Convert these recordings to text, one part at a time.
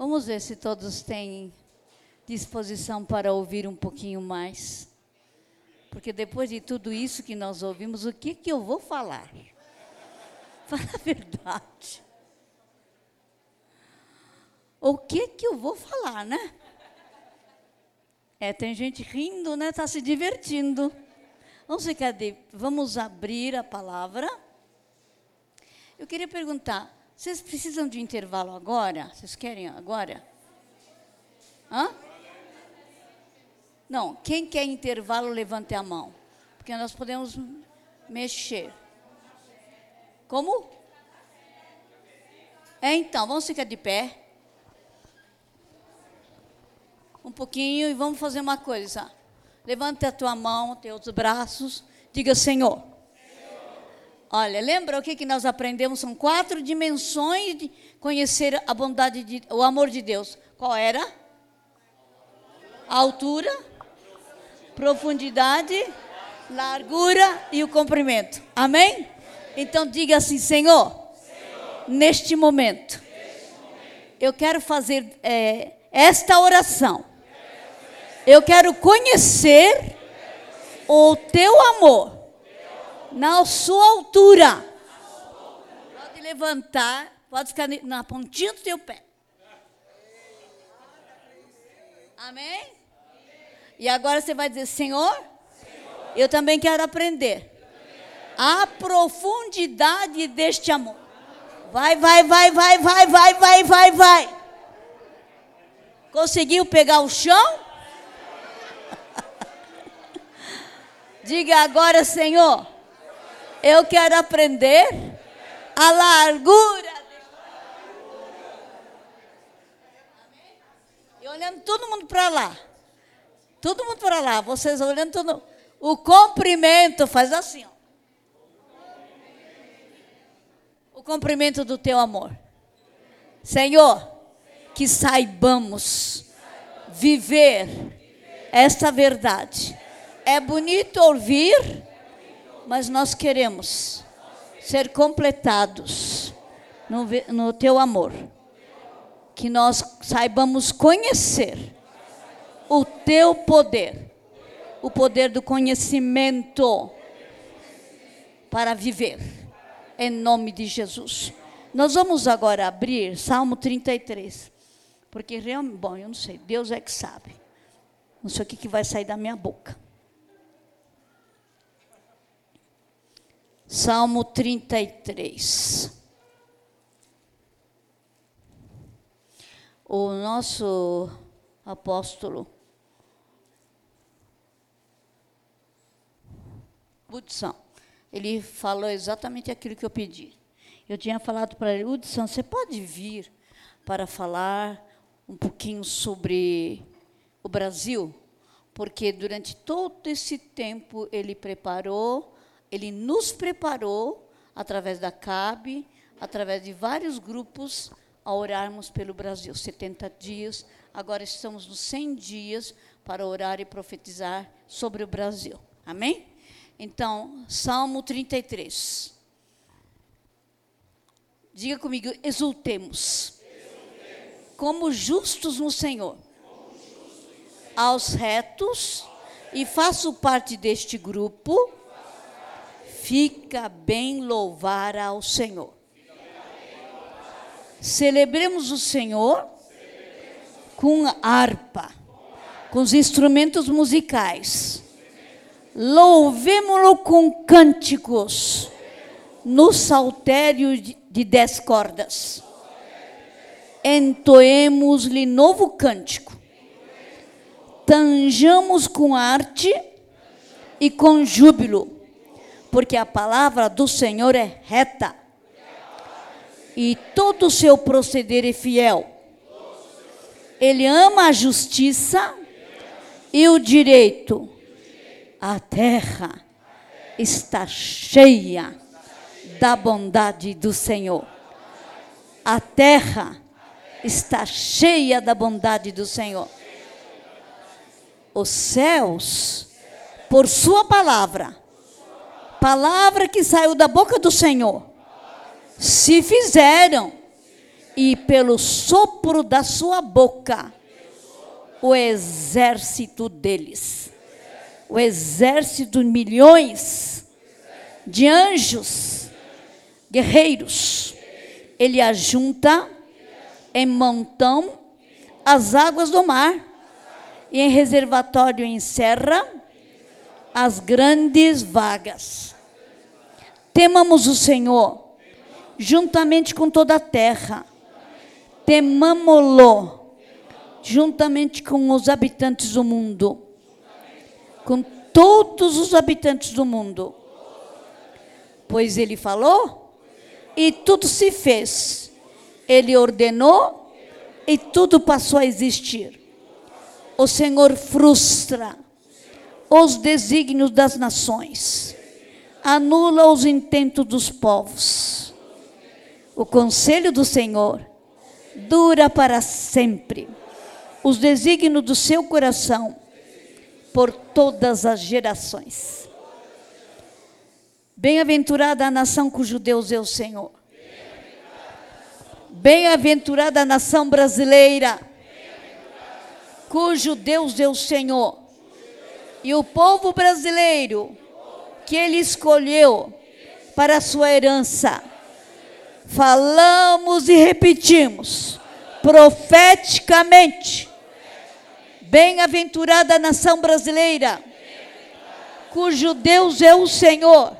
Vamos ver se todos têm disposição para ouvir um pouquinho mais. Porque depois de tudo isso que nós ouvimos, o que, que eu vou falar? Fala a verdade. O que que eu vou falar, né? É, tem gente rindo, né? Está se divertindo. Vamos ficar de, vamos abrir a palavra. Eu queria perguntar, vocês precisam de intervalo agora? Vocês querem agora? Hã? Não, quem quer intervalo, levante a mão. Porque nós podemos mexer. Como? É, então, vamos ficar de pé. Um pouquinho e vamos fazer uma coisa. Levante a tua mão, teus braços. Diga, Senhor. Olha, lembra o que, que nós aprendemos? São quatro dimensões de conhecer a bondade, de, o amor de Deus. Qual era? A altura, profundidade, largura e o comprimento. Amém? Então diga assim, Senhor, neste, momento, neste momento, eu quero fazer é, esta oração. Eu quero conhecer o teu amor na sua altura. Pode levantar, pode ficar na pontinha do teu pé. Amém? E agora você vai dizer, Senhor, eu também quero aprender a profundidade deste amor. Vai, vai, vai, vai, vai, vai, vai, vai, vai. Conseguiu pegar o chão? Diga agora, Senhor, eu quero aprender a largura. E olhando todo mundo para lá. Todo mundo para lá. Vocês olhando todo O comprimento faz assim, ó. O comprimento do teu amor. Senhor, que saibamos viver esta verdade é bonito ouvir, mas nós queremos ser completados no, no teu amor. Que nós saibamos conhecer o teu poder, o poder do conhecimento para viver, em nome de Jesus. Nós vamos agora abrir Salmo 33, porque realmente, bom, eu não sei, Deus é que sabe. Não sei o que, que vai sair da minha boca. Salmo 33. O nosso apóstolo Hudson, ele falou exatamente aquilo que eu pedi. Eu tinha falado para ele, Hudson, você pode vir para falar um pouquinho sobre o Brasil? Porque durante todo esse tempo ele preparou ele nos preparou, através da CAB, através de vários grupos, a orarmos pelo Brasil. 70 dias, agora estamos nos 100 dias para orar e profetizar sobre o Brasil. Amém? Então, Salmo 33. Diga comigo, exultemos. exultemos. Como justos no Senhor. Aos retos, e faço parte deste grupo Fica bem louvar ao Senhor. Celebremos o Senhor com harpa, com os instrumentos musicais. Louvemo-lo com cânticos no saltério de dez cordas. Entoemos-lhe novo cântico. Tanjamos com arte e com júbilo porque a palavra do Senhor é reta e todo o seu proceder é fiel. Ele ama a justiça e o direito. A terra está cheia da bondade do Senhor. A terra está cheia da bondade do Senhor. Os céus, por Sua palavra, palavra que saiu da boca do Senhor se fizeram e pelo sopro da sua boca o exército deles. O exército de milhões de anjos, guerreiros. Ele ajunta em montão as águas do mar e em reservatório encerra as grandes vagas. Temamos o Senhor juntamente com toda a terra. Temamo-lo juntamente com os habitantes do mundo. Com todos os habitantes do mundo. Pois ele falou e tudo se fez. Ele ordenou e tudo passou a existir. O Senhor frustra os desígnios das nações, anula os intentos dos povos. O conselho do Senhor dura para sempre, os desígnios do seu coração por todas as gerações. Bem-aventurada a nação cujo Deus é o Senhor. Bem-aventurada a nação brasileira, cujo Deus é o Senhor. E o povo brasileiro que ele escolheu para a sua herança. Falamos e repetimos profeticamente. Bem-aventurada nação brasileira, cujo Deus é o Senhor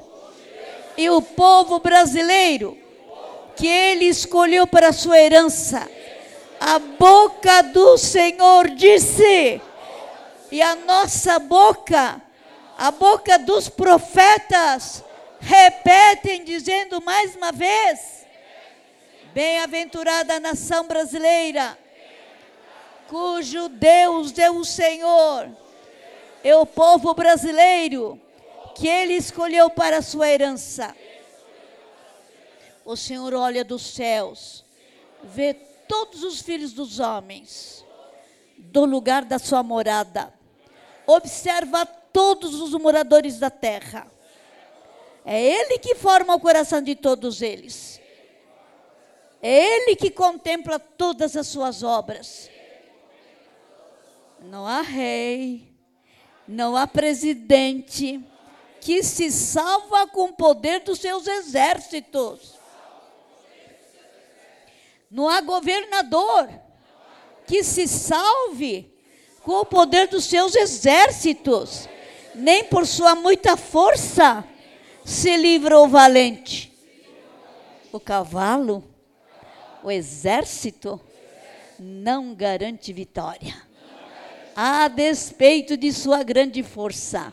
e o povo brasileiro que ele escolheu para a sua herança. A boca do Senhor disse, e a nossa boca, a boca dos profetas, repetem dizendo mais uma vez: Bem-aventurada a nação brasileira, cujo Deus é o Senhor, é o povo brasileiro que ele escolheu para a sua herança. O Senhor olha dos céus, vê todos os filhos dos homens, do lugar da sua morada, observa todos os moradores da terra. É Ele que forma o coração de todos eles. É Ele que contempla todas as suas obras. Não há rei, não há presidente, que se salva com o poder dos seus exércitos. Não há governador que se salve com o poder dos seus exércitos, nem por sua muita força se livra o valente. O cavalo, o exército, não garante vitória, a despeito de sua grande força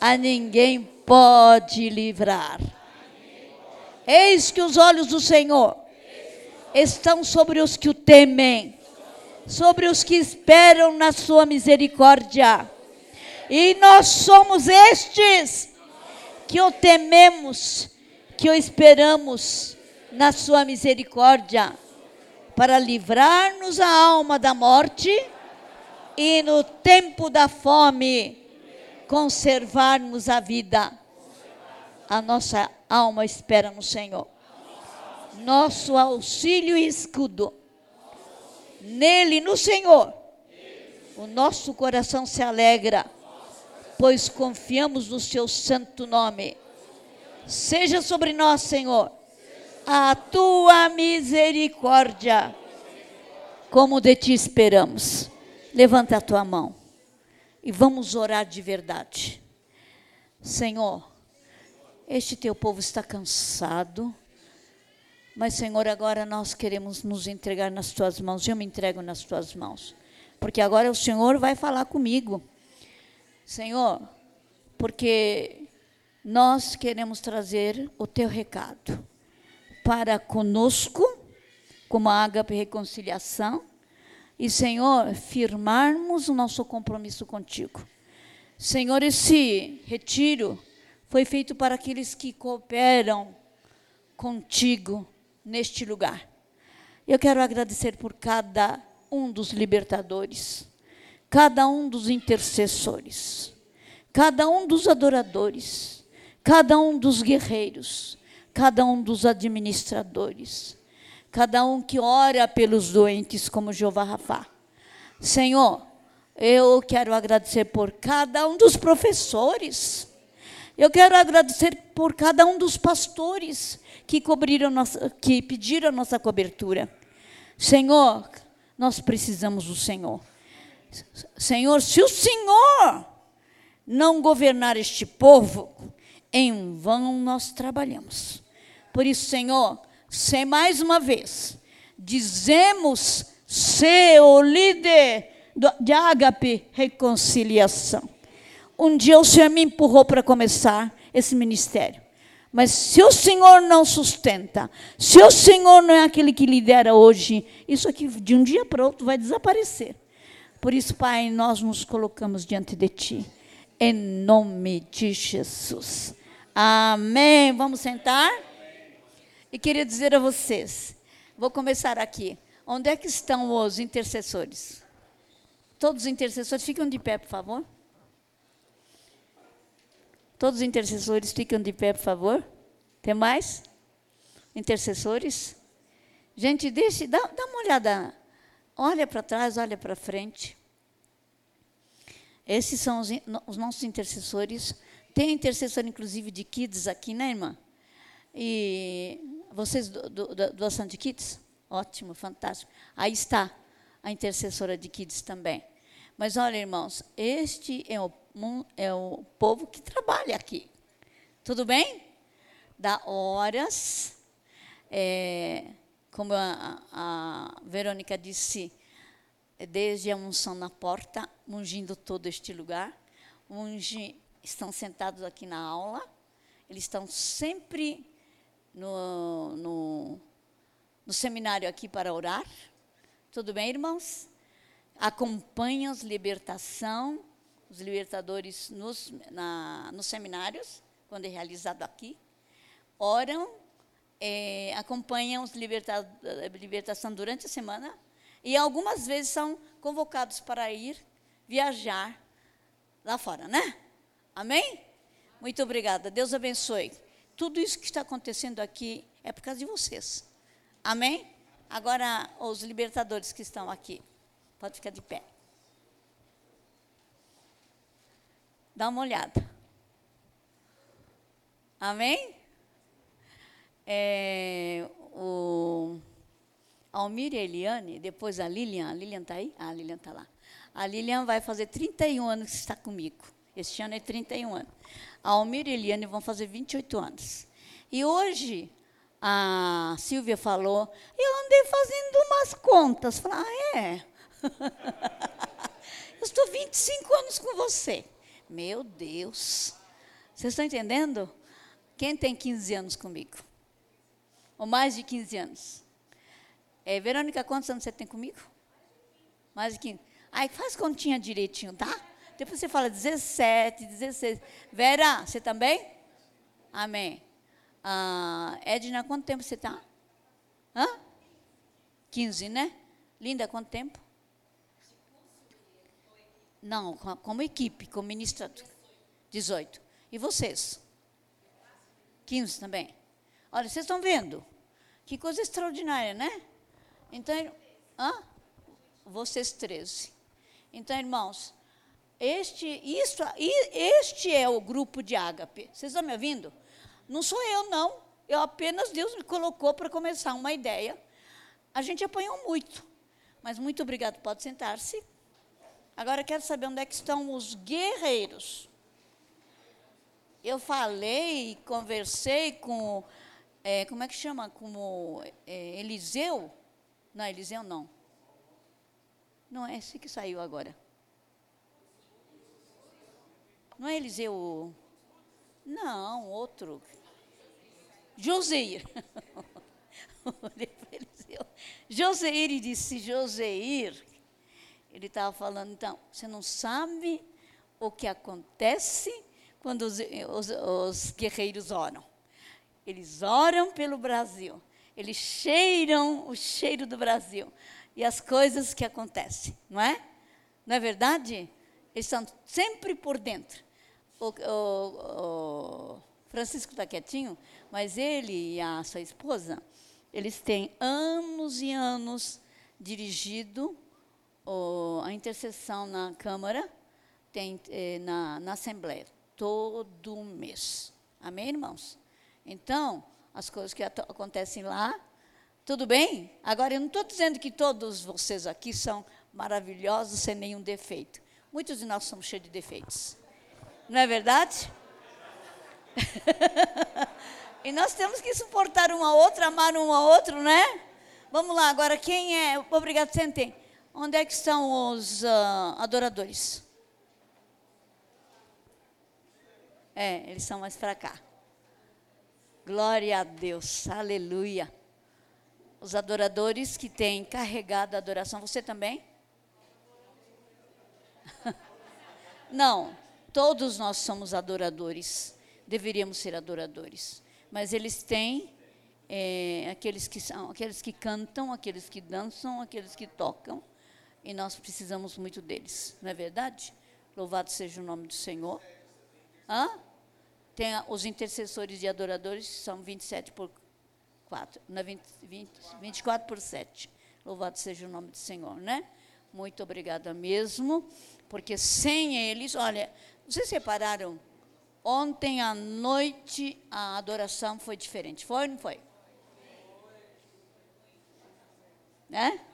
a ninguém pode livrar. Eis que os olhos do Senhor estão sobre os que o temem, sobre os que esperam na sua misericórdia. E nós somos estes que o tememos, que o esperamos na sua misericórdia, para livrar-nos a alma da morte e no tempo da fome conservarmos a vida. A nossa alma espera no Senhor. Nosso auxílio e escudo. Nele, no Senhor, o nosso coração se alegra, pois confiamos no seu santo nome. Seja sobre nós, Senhor, a tua misericórdia, como de ti esperamos. Levanta a tua mão e vamos orar de verdade. Senhor, este teu povo está cansado, mas Senhor, agora nós queremos nos entregar nas tuas mãos. Eu me entrego nas tuas mãos, porque agora o Senhor vai falar comigo. Senhor, porque nós queremos trazer o teu recado para conosco, como a Ágape Reconciliação, e, Senhor, firmarmos o nosso compromisso contigo. Senhor, esse retiro foi feito para aqueles que cooperam contigo neste lugar. Eu quero agradecer por cada um dos libertadores, cada um dos intercessores, cada um dos adoradores, cada um dos guerreiros, cada um dos administradores, cada um que ora pelos doentes, como Jeová Rafá. Senhor, eu quero agradecer por cada um dos professores. Eu quero agradecer por cada um dos pastores que cobriram nossa, que pediram nossa cobertura. Senhor, nós precisamos do Senhor. Senhor, se o Senhor não governar este povo, em vão nós trabalhamos. Por isso, Senhor, se mais uma vez dizemos ser o líder de ágape reconciliação. Um dia o Senhor me empurrou para começar esse ministério. Mas se o Senhor não sustenta, se o Senhor não é aquele que lidera hoje, isso aqui de um dia para outro vai desaparecer. Por isso, Pai, nós nos colocamos diante de Ti, em nome de Jesus. Amém. Vamos sentar? E queria dizer a vocês, vou começar aqui. Onde é que estão os intercessores? Todos os intercessores, ficam de pé, por favor. Todos os intercessores ficam de pé, por favor. Tem mais? Intercessores? Gente, deixe, dá, dá uma olhada. Olha para trás, olha para frente. Esses são os, os, nossos intercessores. Tem intercessor, inclusive, de kids aqui, né, irmã? E vocês do, do, do doação de kids? Ótimo, fantástico. Aí está a intercessora de kids também. Mas olha, irmãos, este é o é o povo que trabalha aqui. Tudo bem? Dá horas. É, como a, a Verônica disse, é desde a unção na porta, ungindo todo este lugar. Unge, estão sentados aqui na aula. Eles estão sempre no, no, no seminário aqui para orar. Tudo bem, irmãos? Acompanham as libertação os libertadores nos, na, nos seminários, quando é realizado aqui, oram, é, acompanham os liberta, libertação durante a semana e algumas vezes são convocados para ir viajar lá fora, né? Amém? Muito obrigada. Deus abençoe. Tudo isso que está acontecendo aqui é por causa de vocês. Amém? Agora, os libertadores que estão aqui, pode ficar de pé. Dá uma olhada. Amém? É, o Almir e a Eliane, depois a Lilian, a Lilian está aí? Ah, a Lilian está lá. A Lilian vai fazer 31 anos que está comigo. Este ano é 31 anos. A Almir e a Eliane vão fazer 28 anos. E hoje, a Silvia falou, eu andei fazendo umas contas. Falei, ah, é? eu estou 25 anos com você. Meu Deus. Vocês estão entendendo? Quem tem 15 anos comigo? Ou mais de 15 anos? É, Verônica, quantos anos você tem comigo? Mais de 15. Aí faz continha direitinho, tá? Depois você fala 17, 16. Vera, você também? Amém. Ah, Edna, quanto tempo você está? Hã? 15, né? Linda, quanto tempo? Não, como equipe, como ministrador. 18. E vocês? 15 também. Olha, vocês estão vendo? Que coisa extraordinária, né? Então, hã? Vocês 13. Então, irmãos, este, isso, este é o grupo de ágape. Vocês estão me ouvindo? Não sou eu, não. Eu apenas, Deus me colocou para começar uma ideia. A gente apanhou muito. Mas muito obrigado. Pode sentar-se. Agora quero saber onde é que estão os guerreiros. Eu falei, conversei com, é, como é que chama? Com é, Eliseu? Não, Eliseu não. Não é esse que saiu agora. Não é Eliseu? Não, outro. Joseir. Joseir disse, Joseir, ele estava falando, então, você não sabe o que acontece quando os, os, os guerreiros oram. Eles oram pelo Brasil. Eles cheiram o cheiro do Brasil. E as coisas que acontecem, não é? Não é verdade? Eles estão sempre por dentro. O, o, o Francisco está quietinho, mas ele e a sua esposa, eles têm anos e anos dirigido o, a intercessão na Câmara, tem, eh, na, na Assembleia, todo mês. Amém, irmãos? Então, as coisas que acontecem lá, tudo bem? Agora, eu não estou dizendo que todos vocês aqui são maravilhosos sem nenhum defeito. Muitos de nós somos cheios de defeitos. Não é verdade? e nós temos que suportar um ao outro, amar um ao outro, né? Vamos lá, agora quem é? Obrigado, sentem. Onde é que estão os uh, adoradores? É, eles são mais para cá. Glória a Deus, aleluia. Os adoradores que têm carregado a adoração, você também? Não, todos nós somos adoradores, deveríamos ser adoradores, mas eles têm é, aqueles que são, aqueles que cantam, aqueles que dançam, aqueles que tocam, e nós precisamos muito deles, não é verdade? Louvado seja o nome do Senhor. Hã? Tem os intercessores e adoradores, são 27 por 4, não 20, 20, 24 por 7. Louvado seja o nome do Senhor, né? Muito obrigada mesmo, porque sem eles, olha, vocês repararam, ontem à noite a adoração foi diferente, foi ou não foi? Né?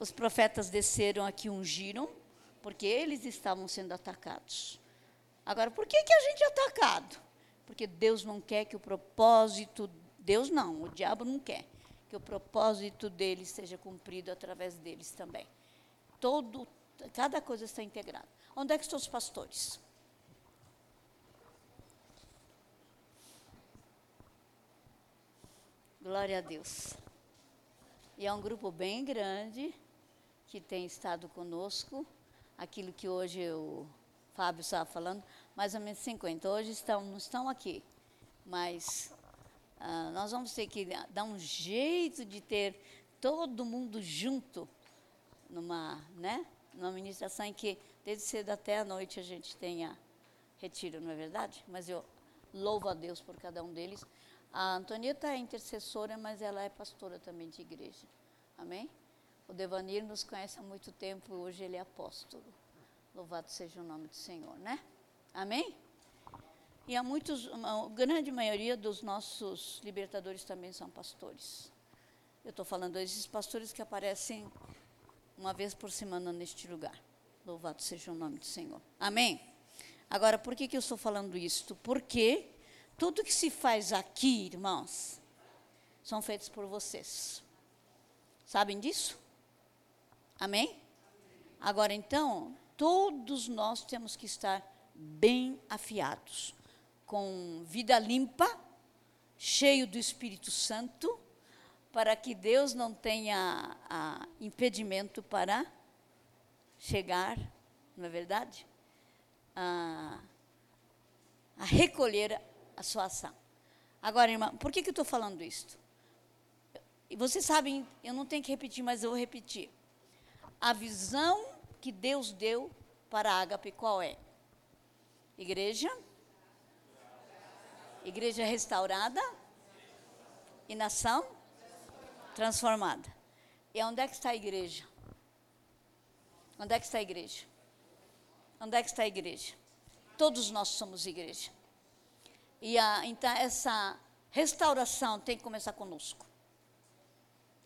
Os profetas desceram aqui, ungiram, porque eles estavam sendo atacados. Agora, por que, que a gente é atacado? Porque Deus não quer que o propósito, Deus não, o diabo não quer que o propósito deles seja cumprido através deles também. Todo, cada coisa está integrada. Onde é que estão os pastores? Glória a Deus. E é um grupo bem grande que tem estado conosco. Aquilo que hoje o Fábio estava falando, mais ou menos 50. Hoje estão, não estão aqui, mas ah, nós vamos ter que dar um jeito de ter todo mundo junto numa, né, numa ministração em que desde cedo até a noite a gente tenha retiro, não é verdade? Mas eu louvo a Deus por cada um deles. A Antonieta é intercessora, mas ela é pastora também de igreja. Amém? O Devanir nos conhece há muito tempo, hoje ele é apóstolo. Louvado seja o nome do Senhor, né? Amém? E há muitos, a grande maioria dos nossos libertadores também são pastores. Eu estou falando desses pastores que aparecem uma vez por semana neste lugar. Louvado seja o nome do Senhor. Amém? Agora, por que, que eu estou falando isto? Porque tudo que se faz aqui, irmãos, são feitos por vocês. Sabem disso? Amém? Agora então, todos nós temos que estar bem afiados, com vida limpa, cheio do Espírito Santo, para que Deus não tenha a, impedimento para chegar, não é verdade? A, a recolher a sua ação. Agora, irmã, por que, que eu estou falando isso? Vocês sabem, eu não tenho que repetir, mas eu vou repetir. A visão que Deus deu para a Ágape qual é? Igreja? Igreja restaurada? E nação? Transformada. E onde é que está a igreja? Onde é que está a igreja? Onde é que está a igreja? Todos nós somos igreja. E a, então essa restauração tem que começar conosco.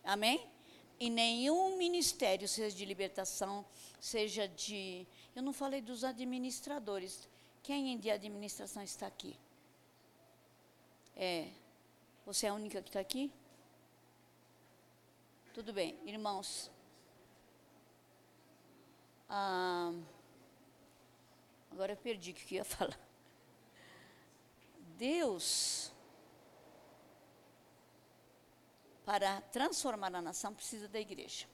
Amém? E nenhum ministério, seja de libertação, seja de. Eu não falei dos administradores. Quem de administração está aqui? É. Você é a única que está aqui? Tudo bem, irmãos. Ah, agora eu perdi o que eu ia falar. Deus, para transformar a nação, precisa da igreja.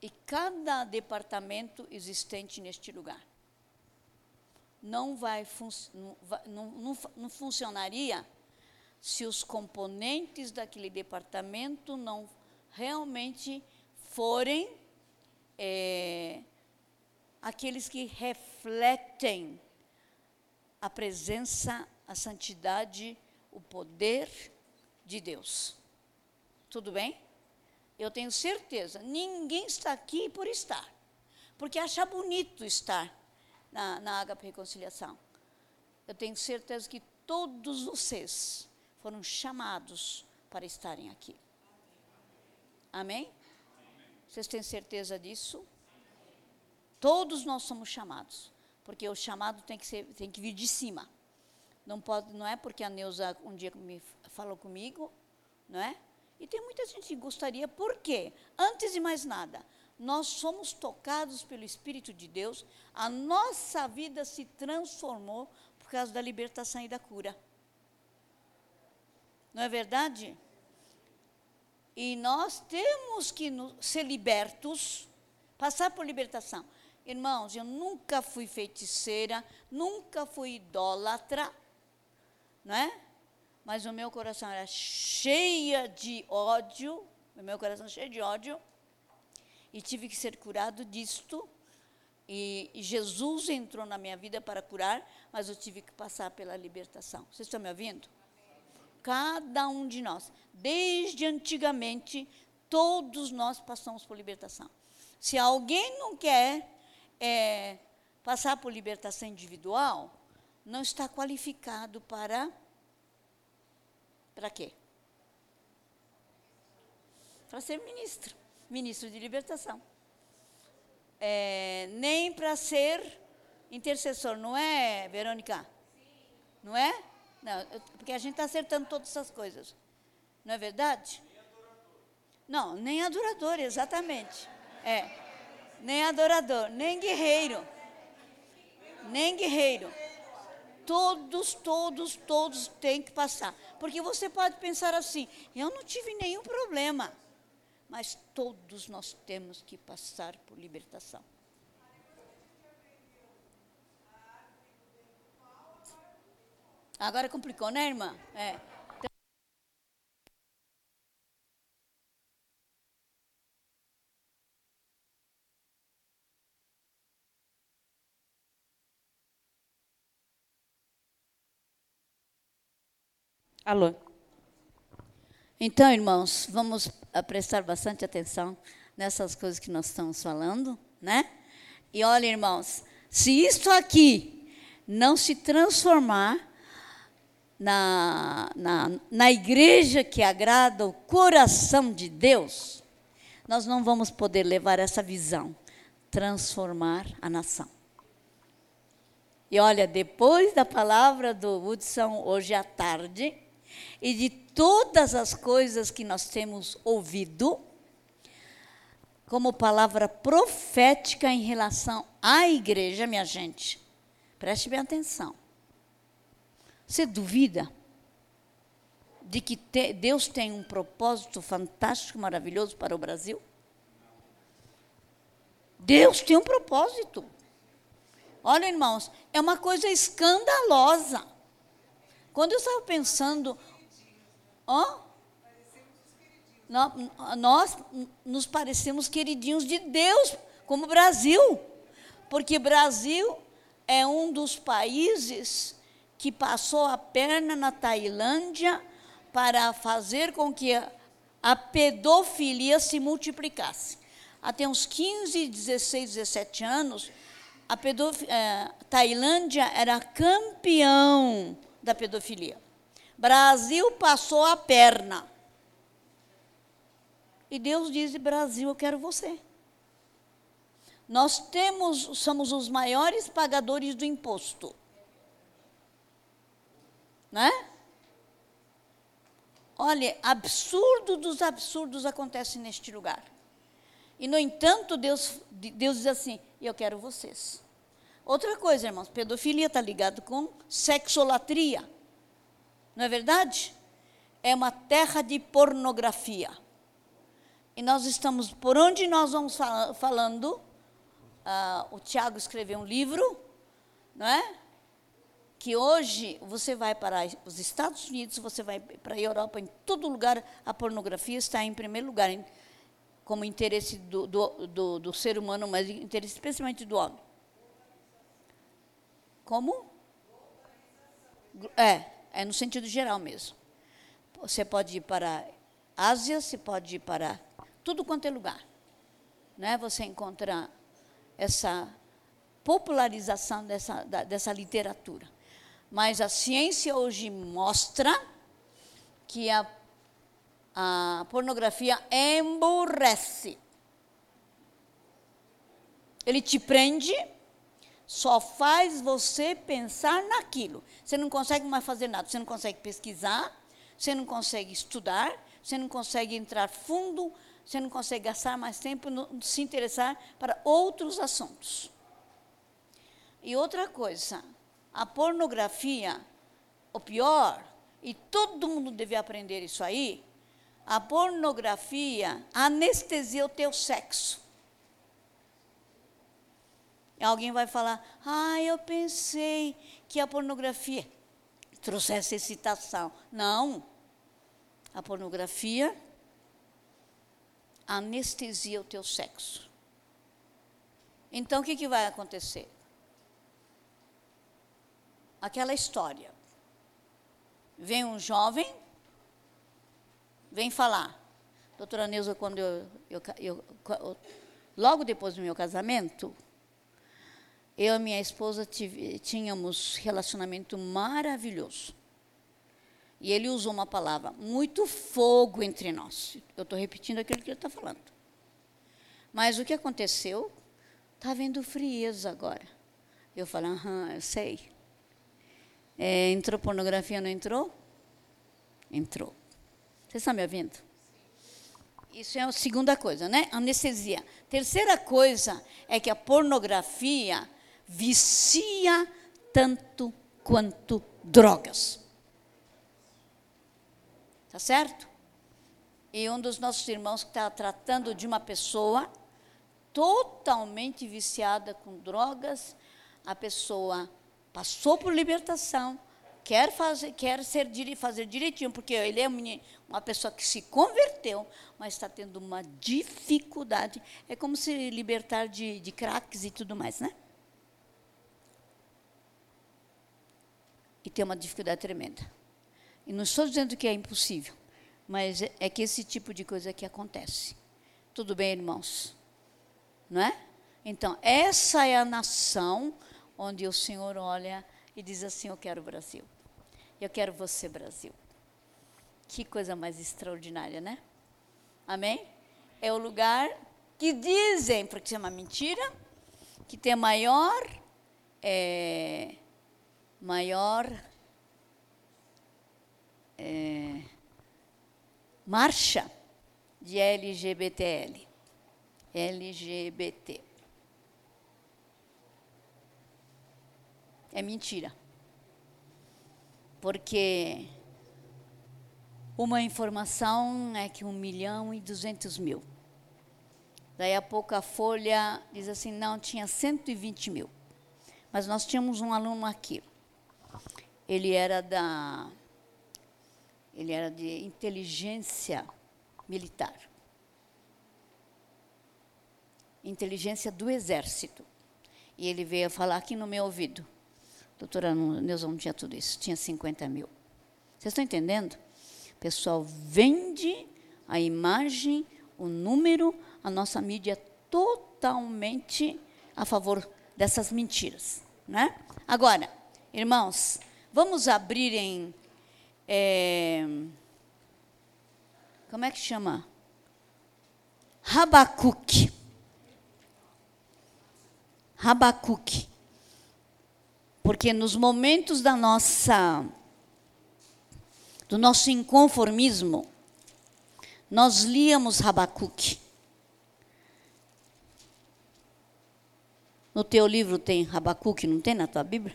E cada departamento existente neste lugar não vai, não, não, não funcionaria se os componentes daquele departamento não realmente forem é, aqueles que refletem a presença, a santidade, o poder de Deus. Tudo bem? Eu tenho certeza, ninguém está aqui por estar, porque acha bonito estar na, na HP Reconciliação. Eu tenho certeza que todos vocês foram chamados para estarem aqui. Amém? Vocês têm certeza disso? Todos nós somos chamados, porque o chamado tem que, ser, tem que vir de cima. Não, pode, não é porque a Neuza um dia me falou comigo, não é? E tem muita gente que gostaria, por quê? Antes de mais nada, nós somos tocados pelo Espírito de Deus, a nossa vida se transformou por causa da libertação e da cura. Não é verdade? E nós temos que ser libertos, passar por libertação. Irmãos, eu nunca fui feiticeira, nunca fui idólatra, não é? Mas o meu coração era cheia de ódio, o meu coração cheio de ódio, e tive que ser curado disto. E, Jesus entrou na minha vida para curar, mas eu tive que passar pela libertação. Vocês estão me ouvindo? Cada um de nós, desde antigamente, todos nós passamos por libertação. Se alguém não quer é, passar por libertação individual, não está qualificado para para quê? Para ser ministro, ministro de libertação. É, nem para ser intercessor, não é, Verônica? Não é? Não, porque a gente está acertando todas essas coisas. Não é verdade? Não, nem adorador, exatamente. É. Nem adorador, nem guerreiro. Nem guerreiro. Todos, todos, todos têm que passar. Porque você pode pensar assim: eu não tive nenhum problema. Mas todos nós temos que passar por libertação. Agora complicou, né, irmã? É. Alô. Então, irmãos, vamos prestar bastante atenção nessas coisas que nós estamos falando, né? E olha, irmãos, se isto aqui não se transformar na, na, na igreja que agrada o coração de Deus, nós não vamos poder levar essa visão, transformar a nação. E olha, depois da palavra do Hudson hoje à tarde, e de todas as coisas que nós temos ouvido, como palavra profética em relação à igreja, minha gente, preste bem atenção. Você duvida de que te, Deus tem um propósito fantástico, maravilhoso para o Brasil? Deus tem um propósito. Olha, irmãos, é uma coisa escandalosa. Quando eu estava pensando, ó, nós nos parecemos queridinhos de Deus, como Brasil, porque Brasil é um dos países que passou a perna na Tailândia para fazer com que a pedofilia se multiplicasse. Até uns 15, 16, 17 anos, a pedof... Eh, Tailândia era campeão da pedofilia. Brasil passou a perna. E Deus diz: Brasil, eu quero você. Nós temos, somos os maiores pagadores do imposto. Né? Olha, absurdo dos absurdos acontece neste lugar. E, no entanto, Deus, Deus diz assim: Eu quero vocês. Outra coisa, irmãos, pedofilia está ligado com sexolatria. Não é verdade? É uma terra de pornografia. E nós estamos, por onde nós vamos falando, uh, o Tiago escreveu um livro, não é? Que hoje você vai para os Estados Unidos, você vai para a Europa, em todo lugar a pornografia está em primeiro lugar, como interesse do, do, do, do ser humano, mas interesse especialmente do homem. Como? É, é no sentido geral mesmo. você pode ir para Ásia, você pode ir para tudo quanto é lugar. Né? Você encontra essa popularização dessa, da, dessa literatura. Mas a ciência hoje mostra que a, a pornografia emburrece. Ele te prende, só faz você pensar naquilo. Você não consegue mais fazer nada, você não consegue pesquisar, você não consegue estudar, você não consegue entrar fundo, você não consegue gastar mais tempo no, se interessar para outros assuntos. E outra coisa, a pornografia, o pior, e todo mundo deve aprender isso aí, a pornografia anestesia o teu sexo. Alguém vai falar, ah, eu pensei que a pornografia trouxesse excitação. Não. A pornografia anestesia o teu sexo. Então, o que, que vai acontecer? Aquela história. Vem um jovem, vem falar. Doutora Neuza, quando eu, eu, eu, eu logo depois do meu casamento, eu e minha esposa tínhamos relacionamento maravilhoso. E ele usou uma palavra, muito fogo entre nós. Eu estou repetindo aquilo que ele está falando. Mas o que aconteceu? Está havendo frieza agora. Eu falo, aham, eu sei. É, entrou pornografia, não entrou? Entrou. Você está me ouvindo? Isso é a segunda coisa, né? Anestesia. Terceira coisa é que a pornografia vicia tanto quanto drogas. Tá certo? E um dos nossos irmãos que está tratando de uma pessoa totalmente viciada com drogas, a pessoa passou por libertação, quer fazer, quer ser, fazer direitinho, porque ele é uma pessoa que se converteu, mas está tendo uma dificuldade. É como se libertar de, de craques e tudo mais, né? E tem uma dificuldade tremenda. E não estou dizendo que é impossível, mas é, é que esse tipo de coisa que acontece. Tudo bem, irmãos? Não é? Então, essa é a nação onde o Senhor olha e diz assim: Eu quero o Brasil. Eu quero você, Brasil. Que coisa mais extraordinária, né? Amém? É o lugar que dizem, porque é uma mentira, que tem a maior é, maior é, marcha de LGBTL. LGBT. É mentira. Porque uma informação é que um milhão e duzentos mil. Daí a pouco a Folha diz assim, não, tinha 120 mil. Mas nós tínhamos um aluno aqui ele era da ele era de inteligência militar. Inteligência do exército. E ele veio falar aqui no meu ouvido. Doutora Neuza não tinha tudo isso, tinha 50 mil. Vocês estão entendendo? O pessoal vende a imagem, o número, a nossa mídia totalmente a favor dessas mentiras. Né? Agora, irmãos, Vamos abrir em. É, como é que chama? Rabacuque. Rabacuque. Porque nos momentos da nossa do nosso inconformismo, nós líamos Rabacuque. No teu livro tem Rabacuque, não tem na tua Bíblia?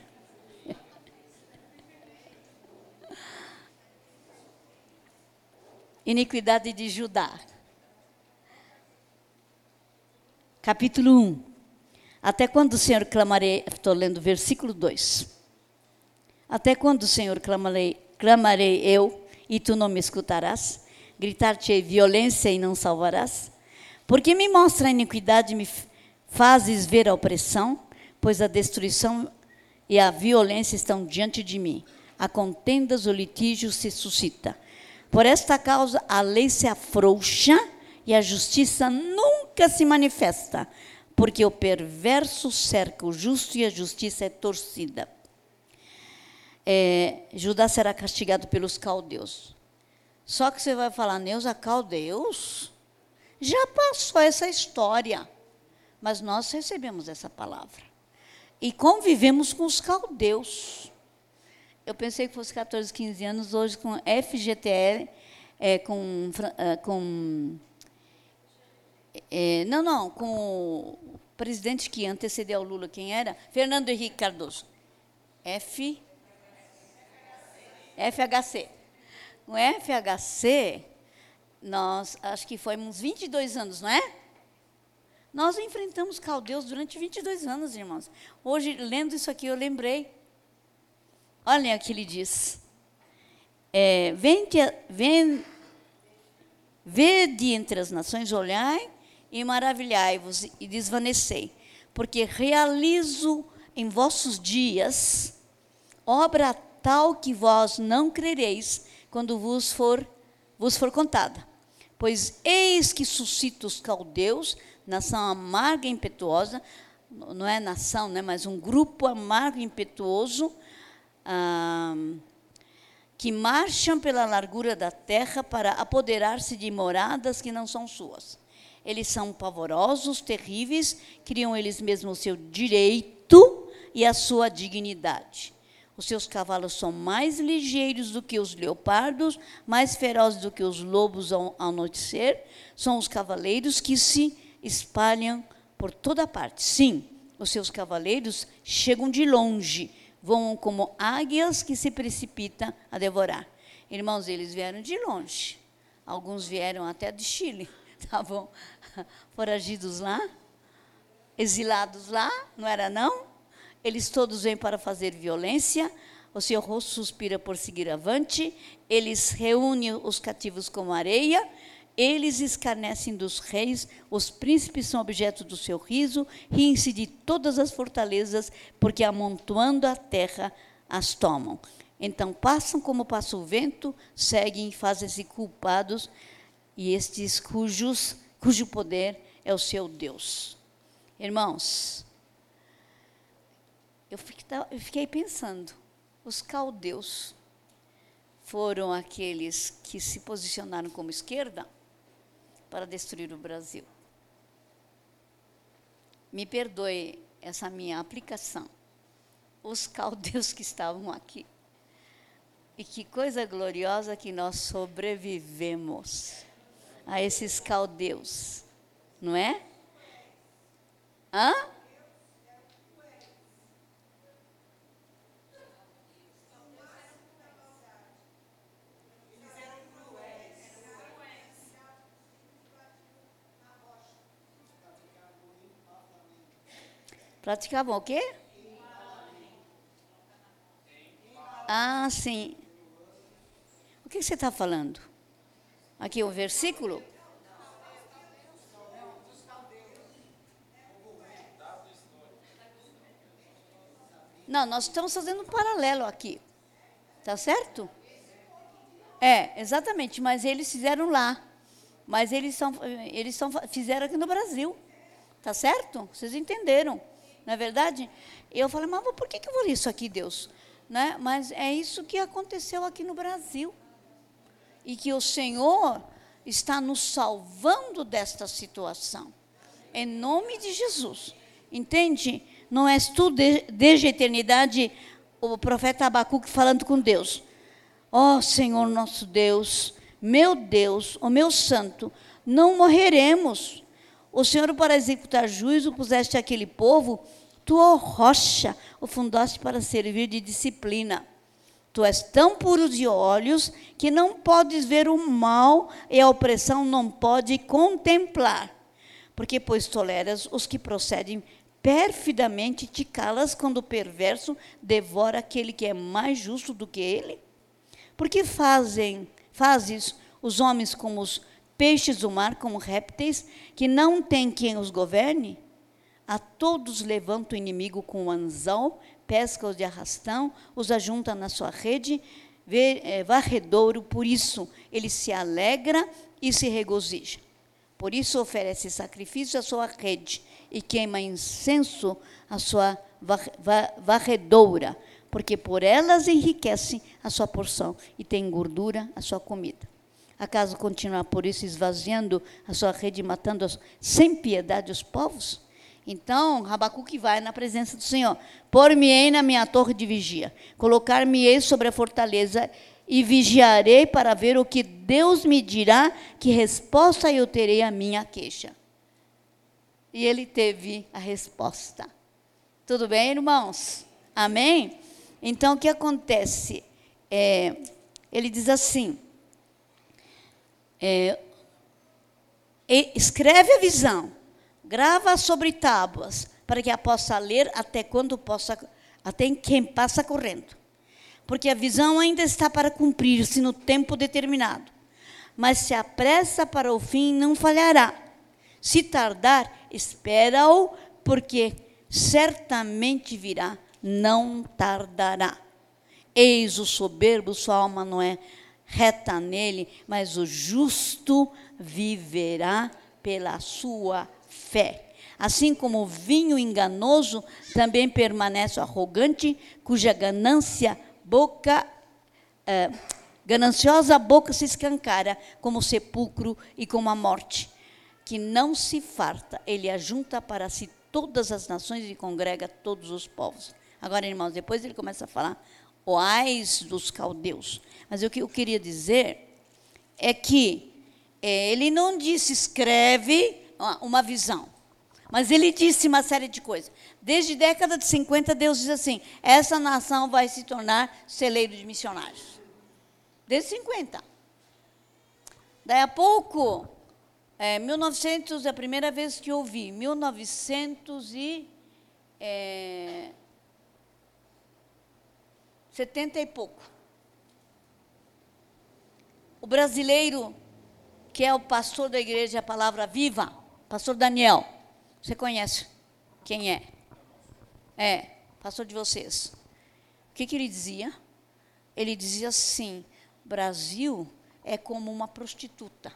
Iniquidade de Judá. Capítulo 1. Até quando, Senhor, clamarei? Estou lendo o versículo 2. Até quando, Senhor, clamarei, clamarei eu e tu não me escutarás? Gritar-te violência e não salvarás? Porque me mostra a iniquidade me fazes ver a opressão? Pois a destruição e a violência estão diante de mim. A contendas, o litígio se suscita Por esta causa, a lei se afrouxa e a justiça nunca se manifesta, porque o perverso cerca o justo e a justiça é torcida. É, Judá será castigado pelos caldeus. Só que você vai falar, Neuza, caldeus? Já passou essa história. Mas nós recebemos essa palavra. E convivemos com os caldeus. Eu pensei que fosse 14, 15 anos, hoje com FGTL, é, com, é, com é, não, não, com o presidente que antecedeu o Lula, quem era? Fernando Henrique Cardoso. F, FHC. O FHC, nós, acho que foi uns 22 anos, não é? Nós enfrentamos caldeus durante 22 anos, irmãos. Hoje, lendo isso aqui, eu lembrei. Olhem o que ele diz. É, vende, vem, vede entre as nações, olhai e maravilhai-vos e desvanecei, porque realizo em vossos dias obra tal que vós não crereis quando vos for, vos for contada. Pois eis que suscita os caldeus, nação amarga e impetuosa, não é nação, né, mas um grupo amargo e impetuoso, ah, que marcham pela largura da terra para apoderar-se de moradas que não são suas. Eles são pavorosos, terríveis, criam eles mesmos o seu direito e a sua dignidade. Os seus cavalos são mais ligeiros do que os leopardos, mais ferozes do que os lobos ao anoitecer. São os cavaleiros que se espalham por toda parte. Sim, os seus cavaleiros chegam de longe, voam como águias que se precipitam a devorar. Irmãos, eles vieram de longe. Alguns vieram até de Chile, estavam foragidos lá, exilados lá, não era não? Eles todos vêm para fazer violência, o rosto suspira por seguir avante, eles reúnem os cativos como areia, eles escarnecem dos reis, os príncipes são objeto do seu riso, riem-se de todas as fortalezas, porque amontoando a terra as tomam. Então passam como passa o vento, seguem, fazem-se culpados, e estes cujos, cujo poder é o seu Deus. Irmãos, eu fiquei pensando, os caldeus foram aqueles que se posicionaram como esquerda para destruir o Brasil. Me perdoe essa minha aplicação. Os caldeus que estavam aqui. E que coisa gloriosa que nós sobrevivemos a esses caldeus, não é? Hã? Praticavam o quê? Ah, sim. O que você está falando? Aqui o um versículo? Não, nós estamos fazendo um paralelo aqui. Tá certo? É, exatamente, mas eles fizeram lá. Mas eles, são, eles são, fizeram aqui no Brasil. Tá certo? Vocês entenderam. Não é verdade? Eu falei, mas por que, que eu vou ler isso aqui, Deus? Né? Mas é isso que aconteceu aqui no Brasil. E que o Senhor está nos salvando desta situação. Em nome de Jesus. Entende? Não és tu, desde a eternidade, o profeta Abacuque falando com Deus. Ó oh, Senhor nosso Deus, meu Deus, o meu santo, não morreremos. O Senhor, para executar juízo, puseste aquele povo Tu, ó rocha, o fundaste para servir de disciplina. Tu és tão puro de olhos que não podes ver o mal e a opressão não pode contemplar. Porque, pois, toleras os que procedem perfidamente, te calas quando o perverso devora aquele que é mais justo do que ele? Porque fazem, fazes os homens como os peixes do mar, como répteis, que não tem quem os governe? A todos levanta o inimigo com o anzol, pesca-os de arrastão, os ajunta na sua rede, é, varredouro, por isso ele se alegra e se regozija. Por isso oferece sacrifício à sua rede e queima incenso à sua varredoura, porque por elas enriquece a sua porção e tem gordura a sua comida. Acaso continuar por isso esvaziando a sua rede, matando sem piedade os povos? Então, Rabacuque vai na presença do Senhor. Pôr-me-ei na minha torre de vigia, colocar-me-ei sobre a fortaleza e vigiarei para ver o que Deus me dirá, que resposta eu terei à minha queixa. E ele teve a resposta. Tudo bem, irmãos? Amém? Então, o que acontece? É, ele diz assim: é, escreve a visão, grava sobre tábuas, para que a possa ler até quando possa, até quem passa correndo. Porque a visão ainda está para cumprir-se no tempo determinado. Mas se apressa para o fim, não falhará. Se tardar, espera-o, porque certamente virá, não tardará. Eis o soberbo, sua alma não é reta nele, mas o justo viverá pela sua fé. Assim como o vinho enganoso também permanece arrogante, cuja ganância boca é, gananciosa boca se escancara como o sepulcro e como a morte, que não se farta, ele ajunta para si todas as nações e congrega todos os povos. Agora, irmãos, depois ele começa a falar oais dos caldeus. Mas o que eu queria dizer é que é, ele não disse escreve uma visão, mas ele disse uma série de coisas. Desde a década de 50, Deus diz assim: essa nação vai se tornar celeiro de missionários. Desde 50. Daí a pouco, é, 1900 é a primeira vez que eu ouvi, 1900 e é, 70 e pouco. O brasileiro, que é o pastor da igreja Palavra Viva, pastor Daniel, você conhece quem é? É, pastor de vocês. O que, que ele dizia? Ele dizia assim: Brasil é como uma prostituta,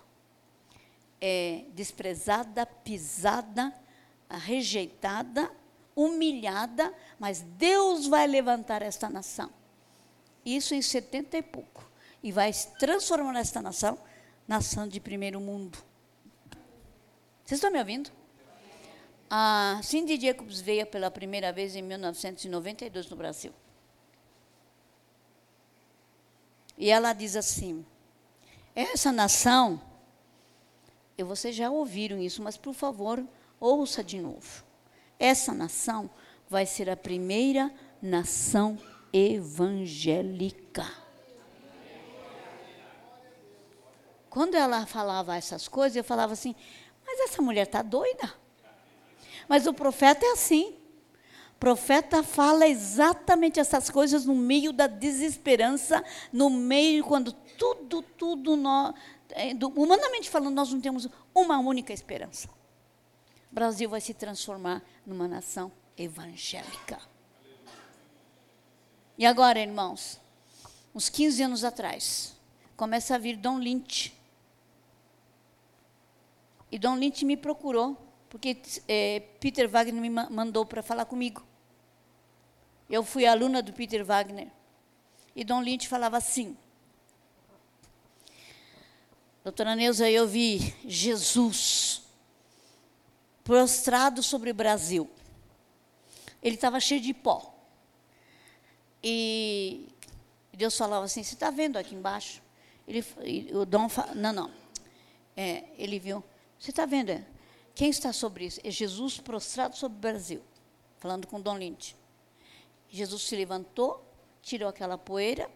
é desprezada, pisada, rejeitada, humilhada, mas Deus vai levantar esta nação. Isso em 70 e pouco. E vai transformar esta nação, nação de primeiro mundo. Vocês estão me ouvindo? A Cindy Jacobs veio pela primeira vez em 1992 no Brasil. E ela diz assim: essa nação, e vocês já ouviram isso, mas por favor, ouça de novo. Essa nação vai ser a primeira nação evangélica. Quando ela falava essas coisas, eu falava assim: mas essa mulher está doida. Mas o profeta é assim. O profeta fala exatamente essas coisas no meio da desesperança, no meio quando tudo, tudo, nós, é, humanamente falando, nós não temos uma única esperança. O Brasil vai se transformar numa nação evangélica. E agora, irmãos, uns 15 anos atrás, começa a vir Dom Lynch. E Dom Lynch me procurou, porque é, Peter Wagner me mandou para falar comigo. Eu fui aluna do Peter Wagner. E Dom Lynch falava assim: Doutora Neuza, eu vi Jesus prostrado sobre o Brasil. Ele estava cheio de pó. E Deus falava assim: Você está vendo aqui embaixo? Ele, o Dom não, não. É, ele viu. Você está vendo? É, quem está sobre isso? É Jesus prostrado sobre o Brasil. Falando com Dom Lynch. Jesus se levantou, tirou aquela poeira.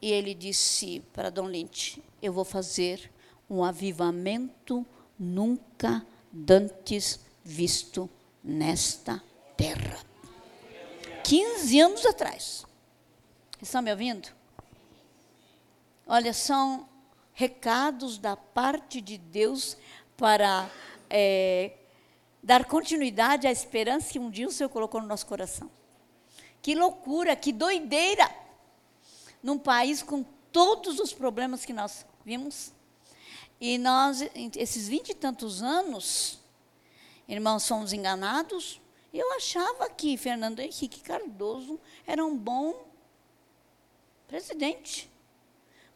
E ele disse para Dom Lynch: Eu vou fazer um avivamento nunca dantes visto nesta terra. 15 anos atrás. Estão me ouvindo? Olha, são recados da parte de Deus para é, dar continuidade à esperança que um dia o Senhor colocou no nosso coração. Que loucura, que doideira! num país com todos os problemas que nós vimos. E nós, esses vinte e tantos anos, irmãos, fomos enganados. Eu achava que Fernando Henrique Cardoso era um bom presidente.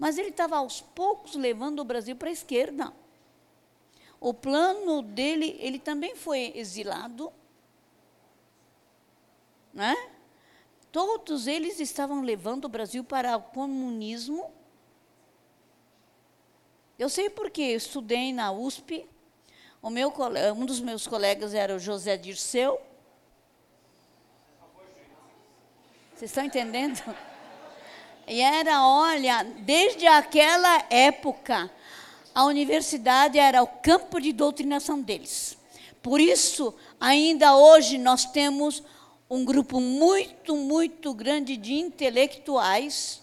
Mas ele estava aos poucos levando o Brasil para a esquerda. O plano dele, ele também foi exilado. Né? Todos eles estavam levando o Brasil para o comunismo. Eu sei porque eu estudei na USP. O meu, um dos meus colegas era o José Dirceu. Vocês estão entendendo? E era, olha, desde aquela época, a universidade era o campo de doutrinação deles. Por isso, ainda hoje, nós temos um grupo muito, muito grande de intelectuais.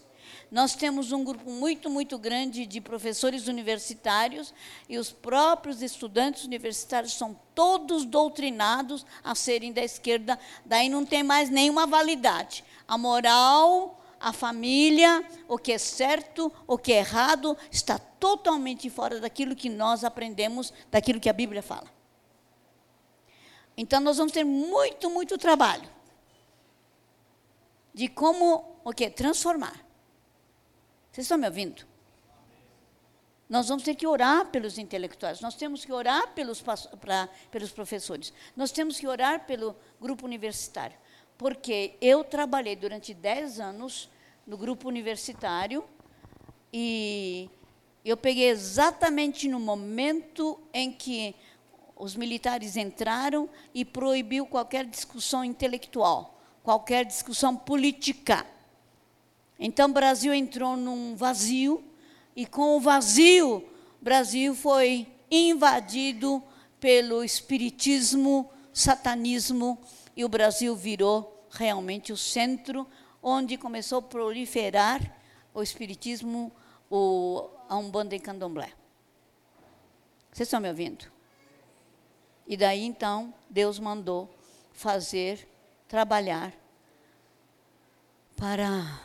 Nós temos um grupo muito, muito grande de professores universitários e os próprios estudantes universitários são todos doutrinados a serem da esquerda. Daí não tem mais nenhuma validade. A moral a família, o que é certo, o que é errado, está totalmente fora daquilo que nós aprendemos, daquilo que a Bíblia fala. Então nós vamos ter muito, muito trabalho de como o que transformar. Vocês estão me ouvindo? Nós vamos ter que orar pelos intelectuais, nós temos que orar pelos, pra, pelos professores, nós temos que orar pelo grupo universitário porque eu trabalhei durante 10 anos no grupo universitário e eu peguei exatamente no momento em que os militares entraram e proibiu qualquer discussão intelectual, qualquer discussão política. Então o Brasil entrou num vazio e com o vazio, o Brasil foi invadido pelo espiritismo, satanismo e o Brasil virou realmente o centro onde começou a proliferar o espiritismo, o, a Umbanda e Candomblé. Vocês estão me ouvindo? E daí então Deus mandou fazer, trabalhar para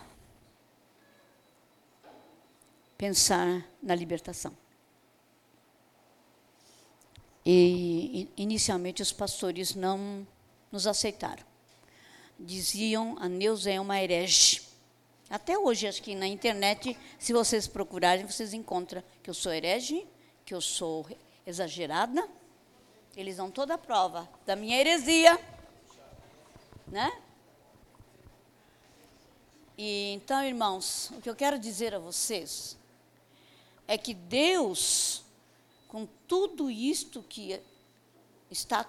pensar na libertação. E inicialmente os pastores não nos aceitaram. Diziam a Neuza é uma herege. Até hoje, acho que na internet, se vocês procurarem, vocês encontram que eu sou herege, que eu sou exagerada. Eles dão toda a prova da minha heresia. Né? E então, irmãos, o que eu quero dizer a vocês é que Deus, com tudo isto que está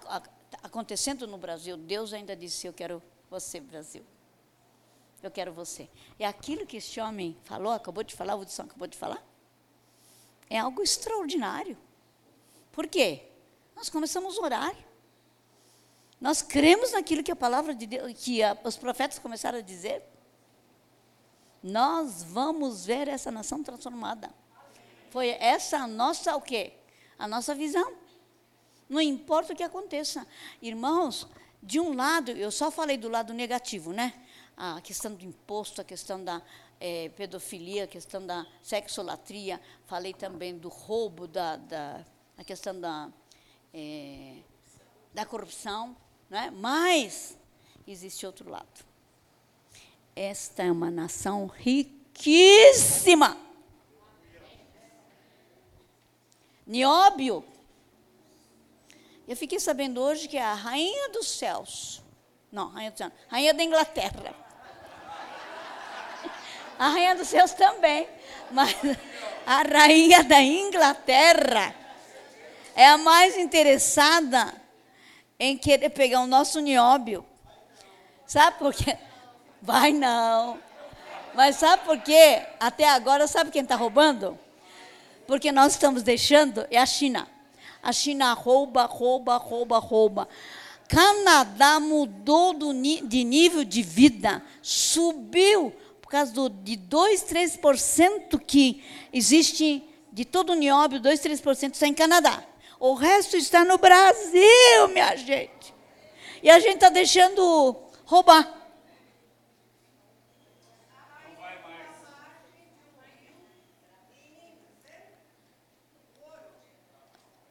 acontecendo no Brasil, Deus ainda disse: Eu quero você, Brasil. Eu quero você. É aquilo que este homem falou, acabou de falar, o Hudson acabou de falar. É algo extraordinário. Por quê? Nós começamos a orar. Nós cremos naquilo que a palavra de Deus, que a, os profetas começaram a dizer. Nós vamos ver essa nação transformada. Foi essa a nossa o quê? A nossa visão. Não importa o que aconteça. Irmãos, de um lado, eu só falei do lado negativo, né? A questão do imposto, a questão da é, pedofilia, a questão da sexolatria, falei também do roubo, da, da a questão da, é, da corrupção, né? mas existe outro lado. Esta é uma nação riquíssima. Nióbio eu fiquei sabendo hoje que é a rainha dos céus, não, rainha dos céus, rainha da Inglaterra. A rainha dos céus também, mas a rainha da Inglaterra é a mais interessada em querer pegar o nosso nióbio. Sabe por quê? Vai não. Mas sabe por quê? Até agora, sabe quem está roubando? Porque nós estamos deixando, é a China. A China rouba, rouba, rouba, rouba. Canadá mudou do, de nível de vida, subiu por causa do, de 2, 3% que existe de todo o nióbio, 2, 3% está em Canadá. O resto está no Brasil, minha gente. E a gente está deixando roubar.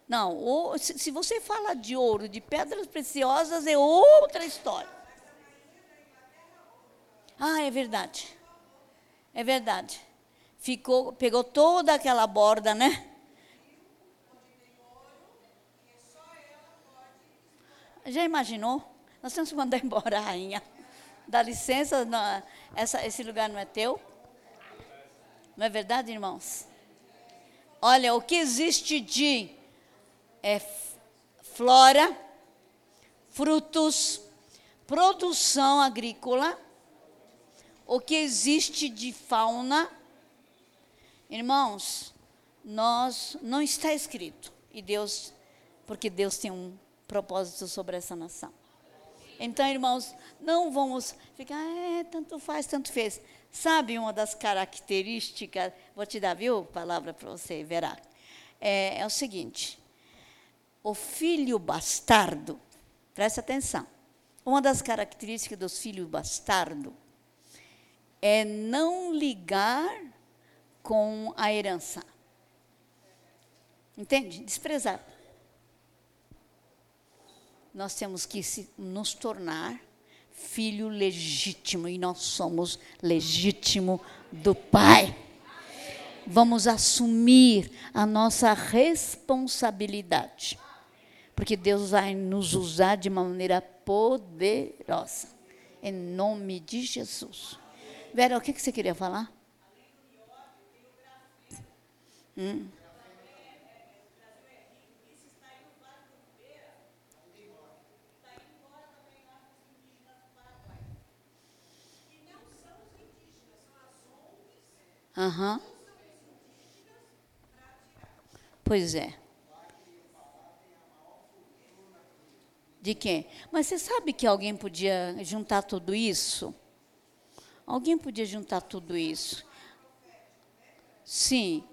Não, o, se, se você fala de ouro, de pedras preciosas, é outra história. Ah, é verdade. É verdade. Ficou, pegou toda aquela borda, né? Já imaginou? Nós temos que mandar embora rainha. Dá licença, não, essa, esse lugar não é teu. Não é verdade, irmãos? Olha, o que existe de é, flora, frutos, produção agrícola, o que existe de fauna, irmãos, nós não está escrito. E Deus, porque Deus tem um propósito sobre essa nação. Então, irmãos, não vamos ficar, é, tanto faz, tanto fez. Sabe uma das características, vou te dar, viu, palavra para você, verá. É, é o seguinte, o filho bastardo, presta atenção, uma das características dos filhos bastardo é não ligar com a herança. Entende? Desprezar nós temos que nos tornar filho legítimo e nós somos legítimo do Pai. Vamos assumir a nossa responsabilidade, porque Deus vai nos usar de uma maneira poderosa, em nome de Jesus. Vera, o que, você queria falar? Hum. Aham. Uhum. Pois é. De quem? Mas você sabe que alguém podia juntar tudo isso? Alguém podia juntar tudo isso? Sim.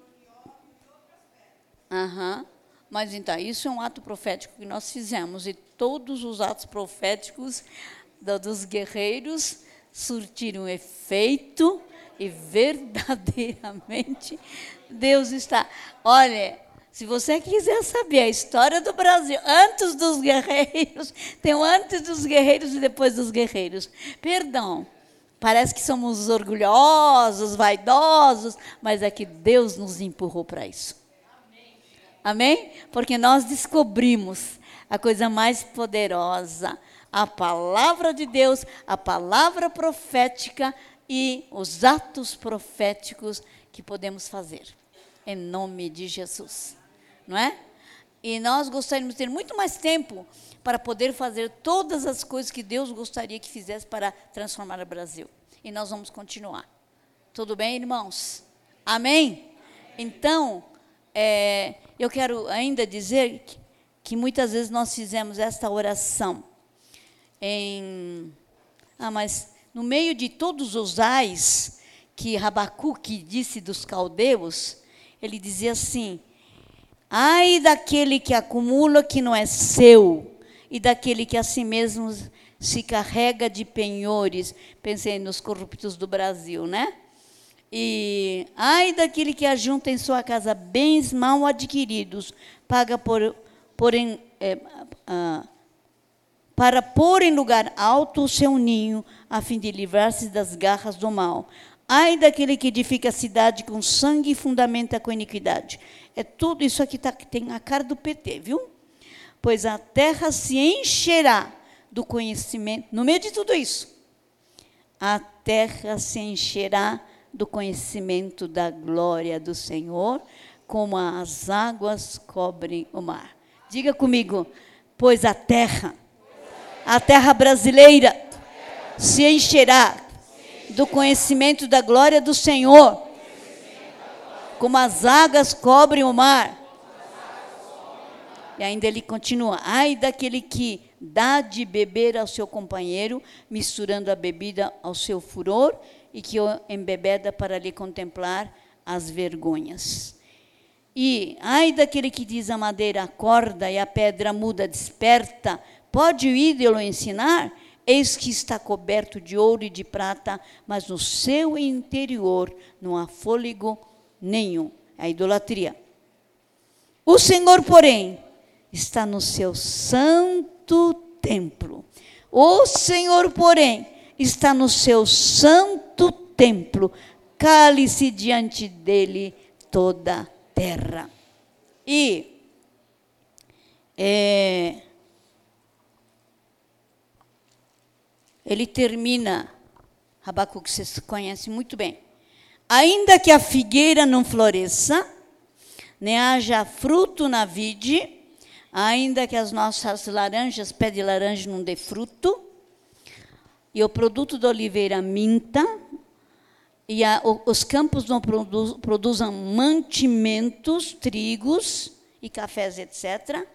Aham. Uhum. Mas então, isso é um ato profético que nós fizemos. E todos os atos proféticos dos guerreiros surtiram efeito e verdadeiramente Deus está. Olha, se você quiser saber a história do Brasil antes dos guerreiros, tem o antes dos guerreiros e depois dos guerreiros. Perdão, parece que somos orgulhosos, vaidosos, mas é que Deus nos empurrou para isso. Amém? Porque nós descobrimos a coisa mais poderosa, a palavra de Deus, a palavra profética e os atos proféticos que podemos fazer, em nome de Jesus, não é? E nós gostaríamos de ter muito mais tempo para poder fazer todas as coisas que Deus gostaria que fizesse para transformar o Brasil. E nós vamos continuar. Tudo bem, irmãos? Amém? Então, é, eu quero ainda dizer que, que muitas vezes nós fizemos esta oração em. Ah, mas no meio de todos os ais que Rabacuque disse dos caldeus, ele dizia assim: Ai daquele que acumula que não é seu, e daquele que a si mesmo se carrega de penhores. Pensei nos corruptos do Brasil, né? E ai daquele que ajunta em sua casa bens mal adquiridos, paga por, é, para pôr em lugar alto o seu ninho, a fim de livrar-se das garras do mal. Ai daquele que edifica a cidade com sangue e fundamenta com iniquidade. É tudo isso aqui tá, tem a cara do PT, viu? Pois a terra se encherá do conhecimento, no meio de tudo isso, a terra se encherá do conhecimento da glória do Senhor, como as águas cobrem o mar. Diga comigo, pois a terra a terra brasileira se encherá do conhecimento da glória do Senhor, como as águas cobrem o mar. E ainda ele continua: ai daquele que dá de beber ao seu companheiro, misturando a bebida ao seu furor, e que o embebeda para lhe contemplar as vergonhas. E ai daquele que diz a madeira acorda e a pedra muda desperta, Pode o ídolo ensinar? Eis que está coberto de ouro e de prata, mas no seu interior não há fôlego nenhum. É a idolatria. O Senhor, porém, está no seu santo templo. O Senhor, porém, está no seu santo templo. Cale-se diante dele toda a terra. E é, ele termina, Abacuque, vocês conhecem muito bem. Ainda que a figueira não floresça, nem haja fruto na vide, ainda que as nossas laranjas, pé de laranja não dê fruto, e o produto da oliveira minta, e a, os campos não produz, produzam mantimentos, trigos e cafés, etc.,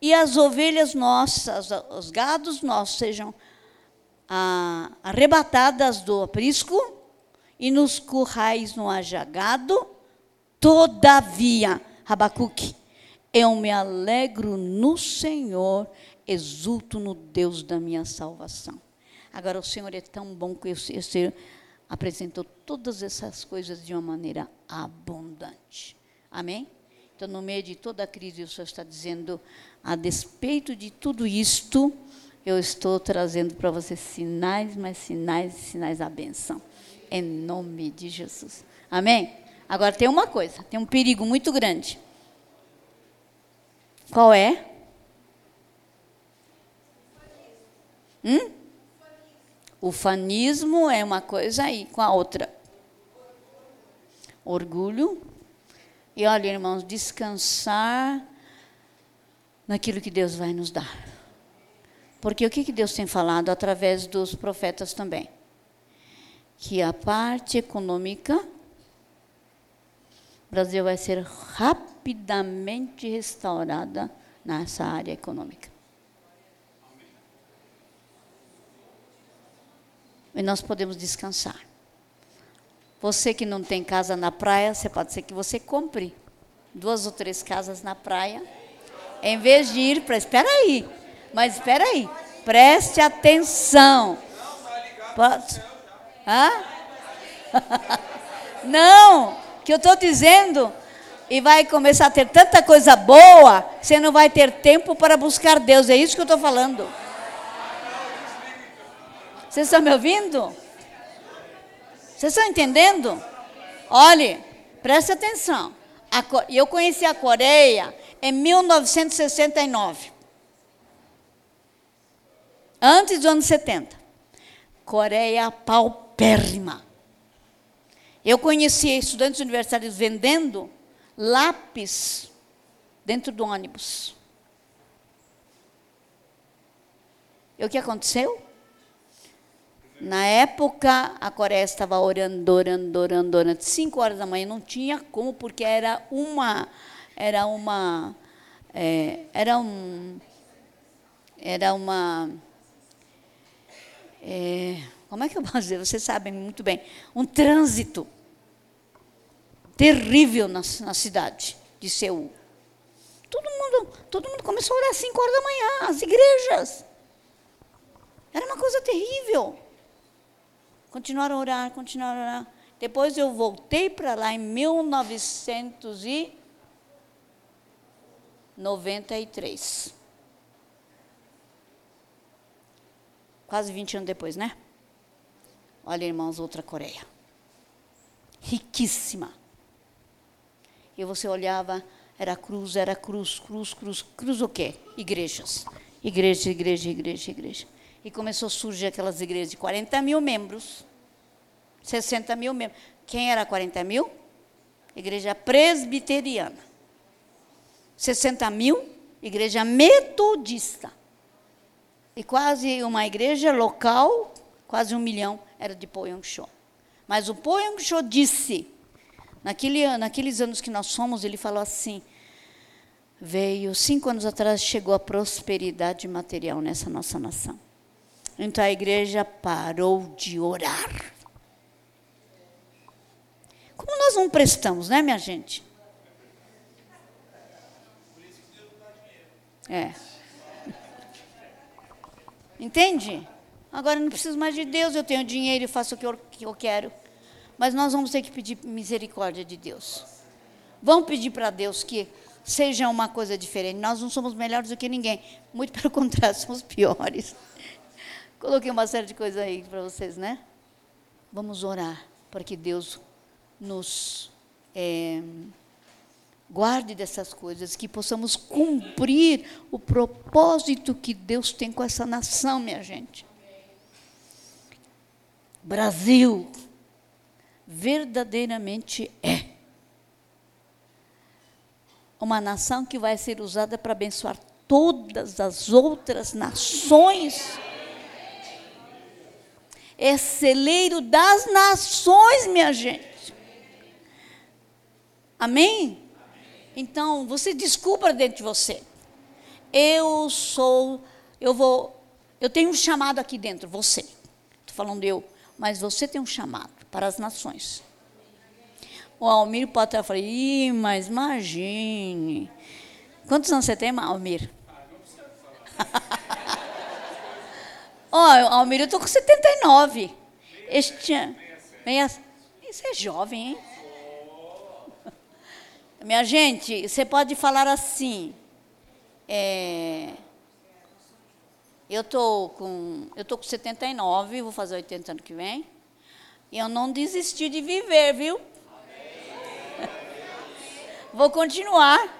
e as ovelhas nossas, os gados nossos sejam arrebatadas do aprisco, e nos currais não haja gado, todavia, Abacuque, eu me alegro no Senhor, exulto no Deus da minha salvação. Agora, o Senhor é tão bom que o Senhor apresentou todas essas coisas de uma maneira abundante. Amém? Então, no meio de toda a crise, o Senhor está dizendo, a despeito de tudo isto, eu estou trazendo para você sinais, mas sinais e sinais da benção. Em nome de Jesus. Amém? Agora tem uma coisa, tem um perigo muito grande. Qual é? Hum? O fanismo é uma coisa aí com a outra. Orgulho. E olha, irmãos, descansar naquilo que Deus vai nos dar. Porque o que, que Deus tem falado através dos profetas também? Que a parte econômica, o Brasil vai ser rapidamente restaurada nessa área econômica. E nós podemos descansar. Você que não tem casa na praia, você pode ser que você compre duas ou três casas na praia, em vez de ir para. Espera aí, mas espera aí, preste atenção. Pode? Hã? Não, que eu estou dizendo, e vai começar a ter tanta coisa boa, você não vai ter tempo para buscar Deus. É isso que eu estou falando. Vocês estão me ouvindo? Vocês estão entendendo? Olhe, preste atenção. eu conheci a Coreia em 1969. Antes dos anos 70. Coreia paupérrima. Eu conheci estudantes universitários vendendo lápis dentro do ônibus. E o que aconteceu? Na época, a Coreia estava orando, orando, orando, orando. Cinco horas da manhã não tinha como, porque era uma, era uma, é, era um, era uma, é, como é que eu posso dizer? Vocês sabem muito bem, um trânsito terrível na, na cidade de Seul. Todo mundo, todo mundo começou a orar às cinco horas da manhã, as igrejas. Era uma coisa terrível. Continuaram a orar, continuaram a orar. Depois eu voltei para lá em 1993. Quase 20 anos depois, né? Olha, irmãos, outra Coreia. Riquíssima. E você olhava, era cruz, era cruz, cruz, cruz. Cruz o quê? Igrejas. Igreja, igreja, igreja, igreja. E começou a surgir aquelas igrejas de 40 mil membros, 60 mil membros. Quem era 40 mil? Igreja presbiteriana. 60 mil, igreja metodista. E quase uma igreja local, quase um milhão, era de Poyong-cho. Mas o Poyong-cho disse, naquele, naqueles anos que nós fomos, ele falou assim, veio, cinco anos atrás, chegou a prosperidade material nessa nossa nação. Então a igreja parou de orar. Como nós não prestamos, né, minha gente? É. Entende? Agora não preciso mais de Deus, eu tenho dinheiro e faço o que eu, que eu quero. Mas nós vamos ter que pedir misericórdia de Deus. Vamos pedir para Deus que seja uma coisa diferente. Nós não somos melhores do que ninguém. Muito pelo contrário, somos piores. Coloquei uma série de coisas aí para vocês, né? Vamos orar para que Deus nos é, guarde dessas coisas, que possamos cumprir o propósito que Deus tem com essa nação, minha gente. Brasil verdadeiramente é uma nação que vai ser usada para abençoar todas as outras nações. É celeiro das nações, minha gente. Amém? Então, você desculpa dentro de você. Eu sou, eu vou, eu tenho um chamado aqui dentro, você. Estou falando eu, mas você tem um chamado para as nações. O Almir pode estar falando, Ih, mas imagine. Quantos anos você tem, Almir? Ó, oh, Almir, eu estou com 79. Este ano. Isso é jovem, hein? Minha gente, você pode falar assim. É, eu tô com eu tô com 79, vou fazer 80 ano que vem. E eu não desisti de viver, viu? Vou continuar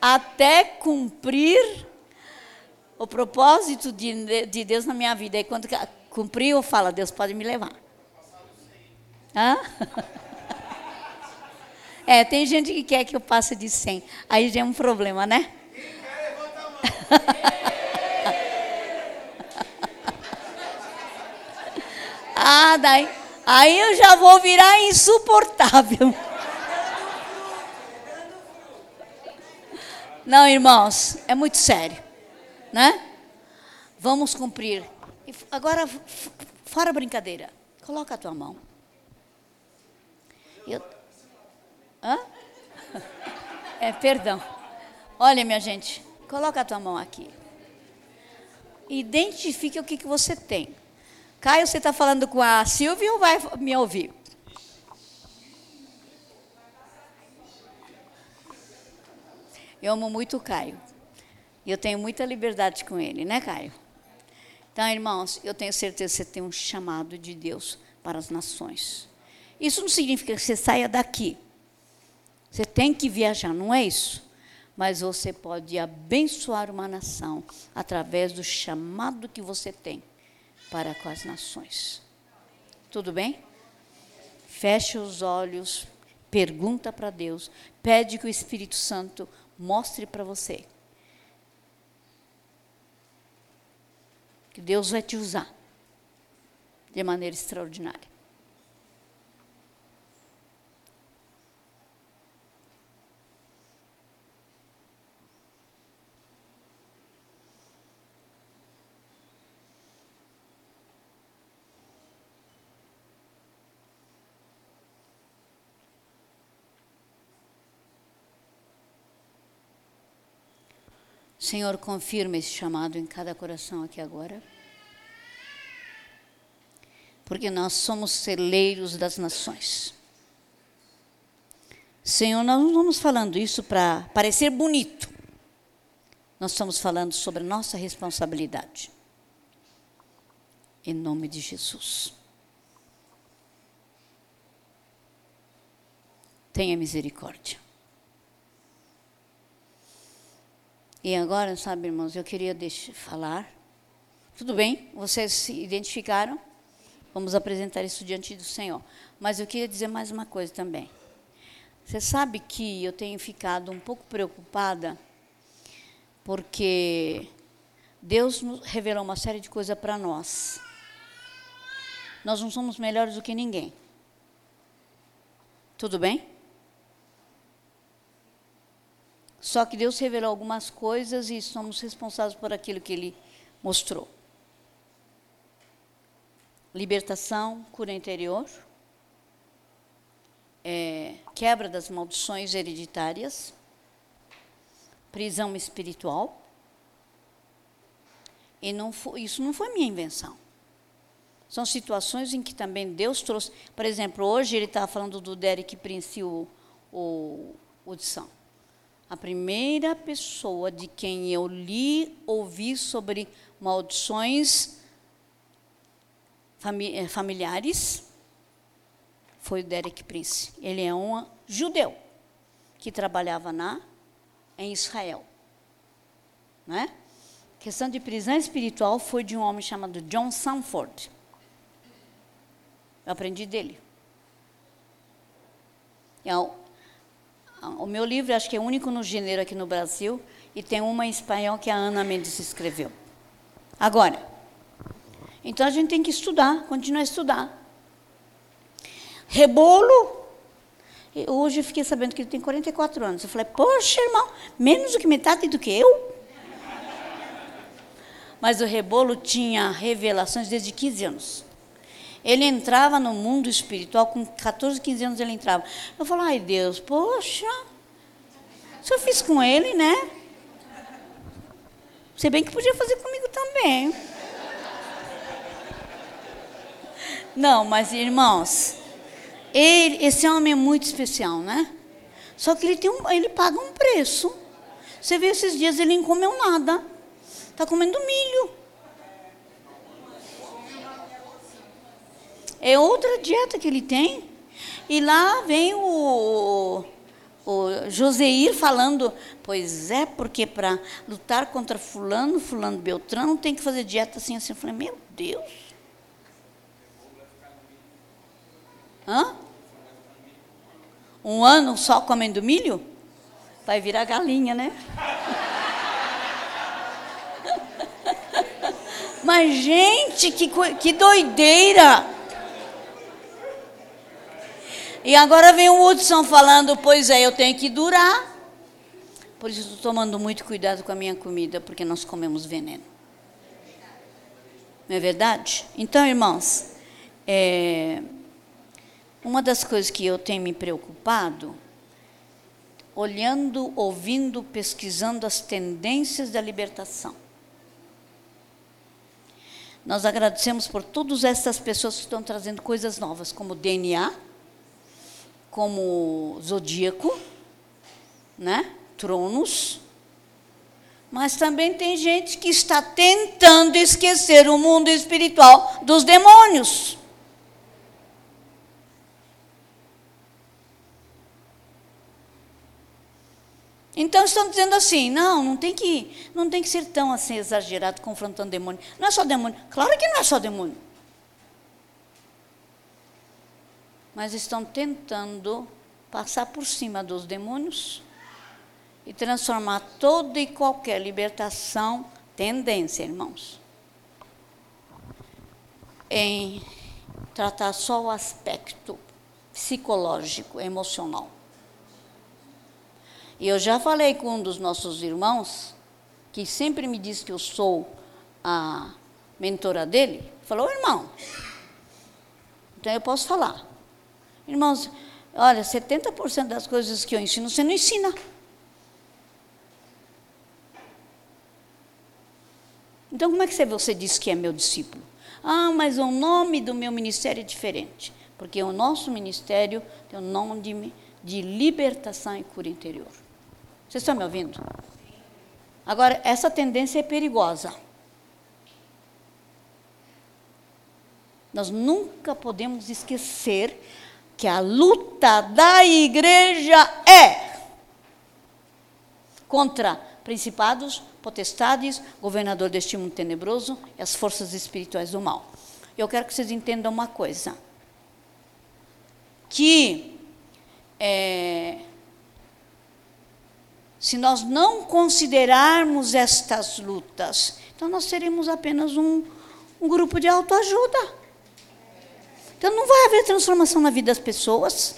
até cumprir o propósito de, de Deus na minha vida. E quando cumprir, eu falo, Deus pode me levar. Hã? É, tem gente que quer que eu passe de 100. Aí já é um problema, né? ah, daí. Aí eu já vou virar insuportável. Não, irmãos, é muito sério, né? Vamos cumprir. Agora, fora brincadeira, coloca a tua mão. Eu, Hã? É, perdão. Olha, minha gente, coloca a tua mão aqui. Identifique o que, que você tem. Caio, você está falando com a Silvia ou vai me ouvir? Eu amo muito o Caio. E eu tenho muita liberdade com ele, né, Caio? Então, irmãos, eu tenho certeza que você tem um chamado de Deus para as nações. Isso não significa que você saia daqui. Você tem que viajar, não é isso? Mas você pode abençoar uma nação através do chamado que você tem para com as nações. Tudo bem? Feche os olhos, pergunta para Deus, pede que o Espírito Santo mostre para você. Que Deus vai te usar de maneira extraordinária. Senhor, confirma esse chamado em cada coração aqui agora. Porque nós somos celeiros das nações. Senhor, nós não estamos falando isso para parecer bonito. Nós estamos falando sobre nossa responsabilidade. Em nome de Jesus. Tenha misericórdia. E agora, sabe, irmãos, eu queria falar. Tudo bem, vocês se identificaram? Vamos apresentar isso diante do Senhor. Mas eu queria dizer mais uma coisa também. Você sabe que eu tenho ficado um pouco preocupada porque Deus revelou uma série de coisas para nós. Nós não somos melhores do que ninguém. Tudo bem? Só que Deus revelou algumas coisas e somos responsáveis por aquilo que Ele mostrou. Libertação, cura interior, é, quebra das maldições hereditárias, prisão espiritual. E não foi, isso não foi minha invenção. São situações em que também Deus trouxe. Por exemplo, hoje ele estava falando do Derek Prince, o, o, o de São. A primeira pessoa de quem eu li, ouvi sobre maldições eh, familiares foi o Derek Prince. Ele é um judeu que trabalhava na em Israel, né? questão de prisão espiritual foi de um homem chamado John Sanford. Eu aprendi dele. É o, o meu livro, acho que é único no gênero aqui no Brasil, e tem uma em espanhol que a Ana Mendes escreveu. Agora, então a gente tem que estudar, continuar a estudar. Rebolo. Hoje fiquei sabendo que ele tem 44 anos. Eu falei, poxa, irmão, menos do que metade do que eu? mas o Rebolo tinha revelações desde 15 anos. Ele entrava no mundo espiritual, com 14, 15 anos ele entrava. Eu falo, ai Deus, poxa, se eu fiz com ele, né? Se bem que podia fazer comigo também. Não, mas irmãos, ele, esse homem é muito especial, né? Só que ele, tem um, ele paga um preço. Você vê esses dias ele não comeu nada. Está comendo milho. É outra dieta que ele tem. E lá vem o, o Joseir falando, pois é, porque para lutar contra fulano, fulano Beltrano, tem que fazer dieta assim, assim. Eu falei, meu Deus. Hã? Um ano só comendo milho? Vai virar galinha, né? Mas, gente, que, que doideira! E agora vem o Hudson falando, pois é, eu tenho que durar. Por isso estou tomando muito cuidado com a minha comida, porque nós comemos veneno. Não é verdade? Então, irmãos, é, uma das coisas que eu tenho me preocupado, olhando, ouvindo, pesquisando as tendências da libertação. Nós agradecemos por todas essas pessoas que estão trazendo coisas novas, como DNA, como zodíaco, né? Tronos. Mas também tem gente que está tentando esquecer o mundo espiritual dos demônios. Então estão dizendo assim, não, não tem que, não tem que ser tão assim exagerado confrontando demônio. Não é só demônio. Claro que não é só demônio. Mas estão tentando passar por cima dos demônios e transformar toda e qualquer libertação, tendência, irmãos, em tratar só o aspecto psicológico, emocional. E eu já falei com um dos nossos irmãos, que sempre me diz que eu sou a mentora dele, falou, irmão, então eu posso falar. Irmãos, olha, 70% das coisas que eu ensino, você não ensina. Então, como é que você diz que é meu discípulo? Ah, mas o nome do meu ministério é diferente. Porque o nosso ministério tem o nome de, de libertação e cura interior. Vocês estão me ouvindo? Agora, essa tendência é perigosa. Nós nunca podemos esquecer que a luta da igreja é contra principados, potestades, governador deste mundo tenebroso e as forças espirituais do mal. Eu quero que vocês entendam uma coisa: que é, se nós não considerarmos estas lutas, então nós seremos apenas um, um grupo de autoajuda. Então não vai haver transformação na vida das pessoas.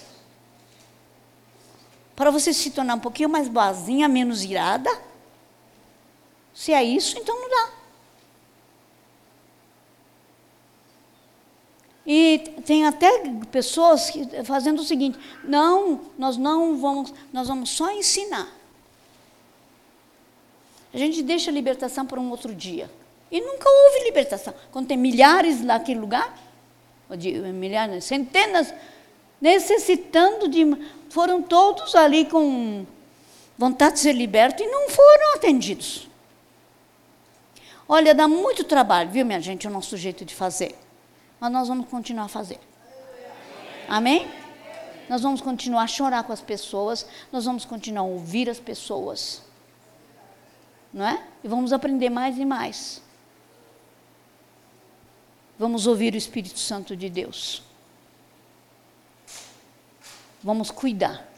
Para você se tornar um pouquinho mais boazinha, menos irada. Se é isso, então não dá. E tem até pessoas fazendo o seguinte: não, nós não vamos, nós vamos só ensinar. A gente deixa a libertação para um outro dia. E nunca houve libertação. Quando tem milhares naquele lugar, de, milhares, centenas, necessitando de. Foram todos ali com vontade de ser liberto e não foram atendidos. Olha, dá muito trabalho, viu, minha gente, o nosso jeito de fazer. Mas nós vamos continuar a fazer. Amém? Nós vamos continuar a chorar com as pessoas, nós vamos continuar a ouvir as pessoas. Não é? E vamos aprender mais e mais. Vamos ouvir o Espírito Santo de Deus. Vamos cuidar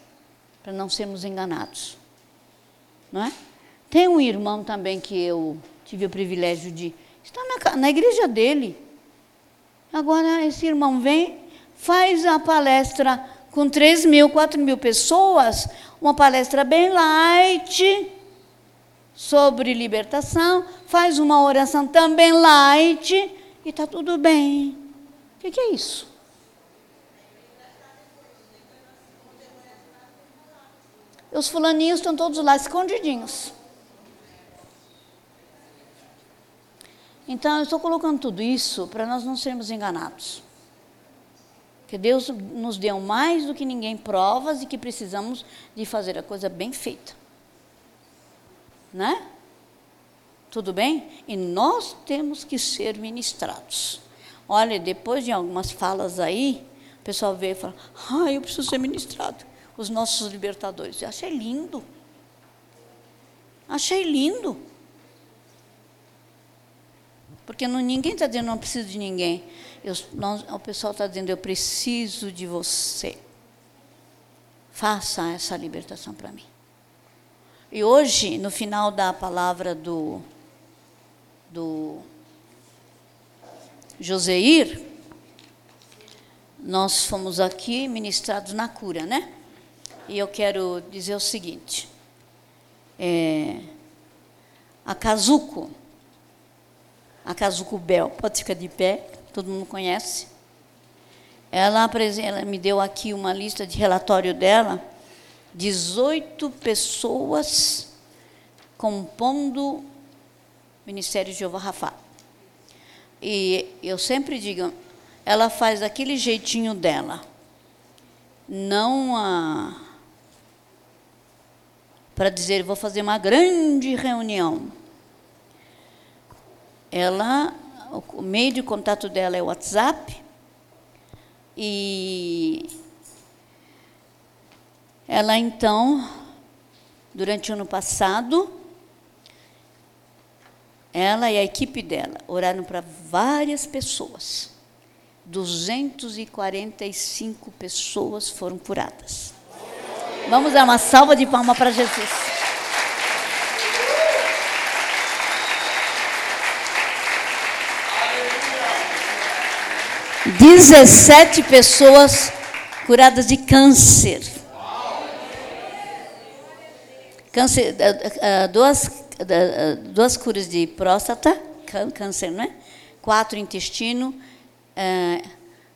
para não sermos enganados. Não é? Tem um irmão também que eu tive o privilégio de estar na, na igreja dele. Agora esse irmão vem, faz a palestra com 3 mil, 4 mil pessoas, uma palestra bem light sobre libertação, faz uma oração também light está tudo bem. O que, que é isso? Os fulaninhos estão todos lá escondidinhos. Então, eu estou colocando tudo isso para nós não sermos enganados. Que Deus nos deu mais do que ninguém provas e que precisamos de fazer a coisa bem feita. Né? Tudo bem? E nós temos que ser ministrados. Olha, depois de algumas falas aí, o pessoal veio e fala: Ah, eu preciso ser ministrado. Os nossos libertadores. Eu achei lindo. Achei lindo. Porque não, ninguém está dizendo não preciso de ninguém. Eu, não, o pessoal está dizendo eu preciso de você. Faça essa libertação para mim. E hoje, no final da palavra do, do Joseir, nós fomos aqui ministrados na cura, né? E eu quero dizer o seguinte: é, a Kazuko, a Kazuko Bel, pode ficar de pé, todo mundo conhece. Ela, ela me deu aqui uma lista de relatório dela, 18 pessoas compondo Ministério de Jeová Rafa. E eu sempre digo, ela faz daquele jeitinho dela. Não a para dizer, vou fazer uma grande reunião. Ela, o meio de contato dela é o WhatsApp, e ela então, durante o ano passado, ela e a equipe dela oraram para várias pessoas. 245 pessoas foram curadas. Vamos dar uma salva de palmas para Jesus. Dezessete pessoas curadas de câncer. Câncer, eh, eh, duas, eh, duas curas de próstata, câncer, não é? Quatro intestino,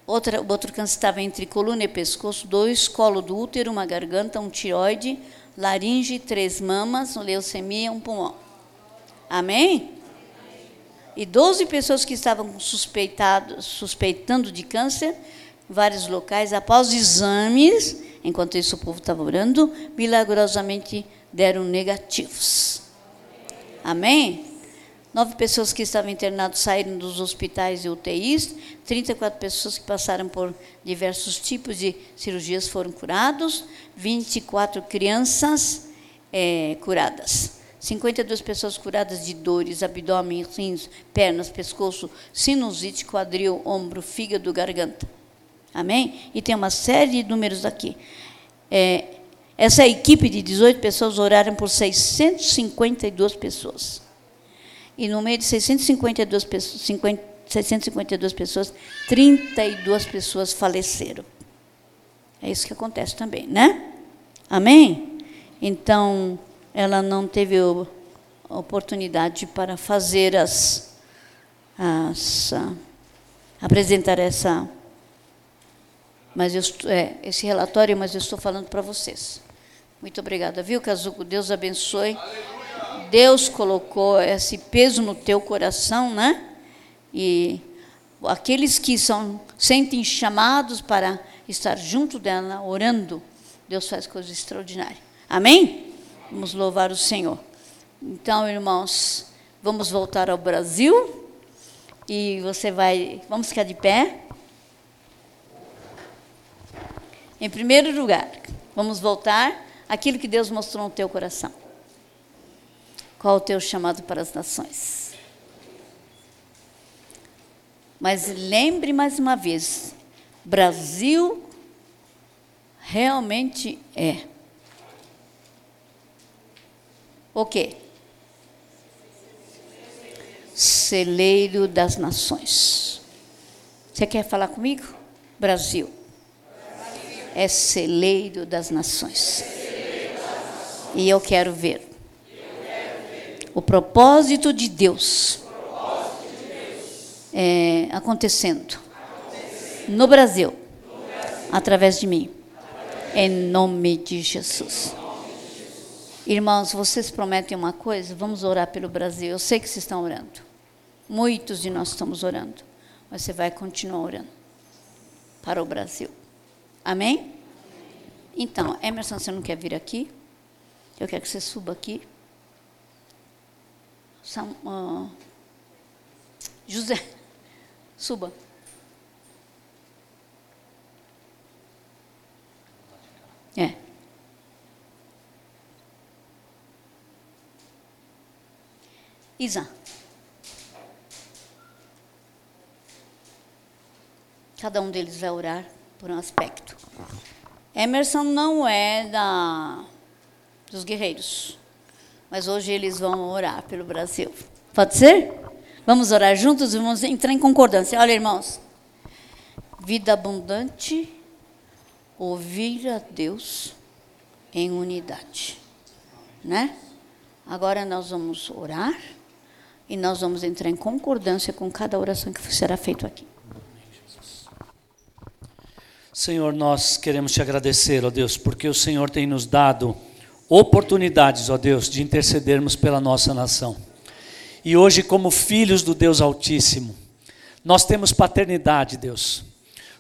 Outra, outro câncer estava entre coluna e pescoço, dois, colo do útero, uma garganta, um tiroide, laringe, três mamas, leucemia, um pulmão. Amém? E 12 pessoas que estavam suspeitando de câncer em vários locais, após exames, enquanto isso o povo estava orando, milagrosamente deram negativos. Amém? Nove pessoas que estavam internadas saíram dos hospitais e UTIs. 34 pessoas que passaram por diversos tipos de cirurgias foram curados. 24 crianças é, curadas. 52 pessoas curadas de dores, abdômen, rins, pernas, pescoço, sinusite, quadril, ombro, fígado, garganta. Amém? E tem uma série de números aqui. É, essa equipe de 18 pessoas oraram por 652 pessoas. E no meio de 652 pessoas, 50, 652 pessoas, 32 pessoas faleceram. É isso que acontece também, né? Amém? Então, ela não teve oportunidade para fazer as, as apresentar essa mas eu, é, esse relatório, mas eu estou falando para vocês. Muito obrigada, viu, Cazuco? Deus abençoe. Aleluia. Deus colocou esse peso no teu coração, né? E aqueles que são sentem chamados para estar junto dela, orando, Deus faz coisas extraordinárias. Amém? Vamos louvar o Senhor. Então, irmãos, vamos voltar ao Brasil. E você vai. Vamos ficar de pé. Em primeiro lugar, vamos voltar àquilo que Deus mostrou no teu coração. Qual o teu chamado para as nações? Mas lembre mais uma vez: Brasil realmente é. O quê? Celeiro das nações. Você quer falar comigo? Brasil. É celeiro das nações. E eu quero ver o propósito de Deus é, acontecendo no Brasil, através de mim, em nome de Jesus. Irmãos, vocês prometem uma coisa? Vamos orar pelo Brasil. Eu sei que vocês estão orando. Muitos de nós estamos orando. Mas você vai continuar orando para o Brasil. Amém? Então, Emerson, você não quer vir aqui? Eu quero que você suba aqui. São, uh, José, suba. É. Isa. Cada um deles vai orar por um aspecto. Emerson não é da dos guerreiros, mas hoje eles vão orar pelo Brasil. Pode ser? Vamos orar juntos e vamos entrar em concordância. Olha, irmãos. Vida abundante, ouvir a Deus em unidade, né? Agora nós vamos orar e nós vamos entrar em concordância com cada oração que será feita aqui. Senhor, nós queremos te agradecer, ó Deus, porque o Senhor tem nos dado oportunidades, ó Deus, de intercedermos pela nossa nação. E hoje, como filhos do Deus Altíssimo, nós temos paternidade, Deus.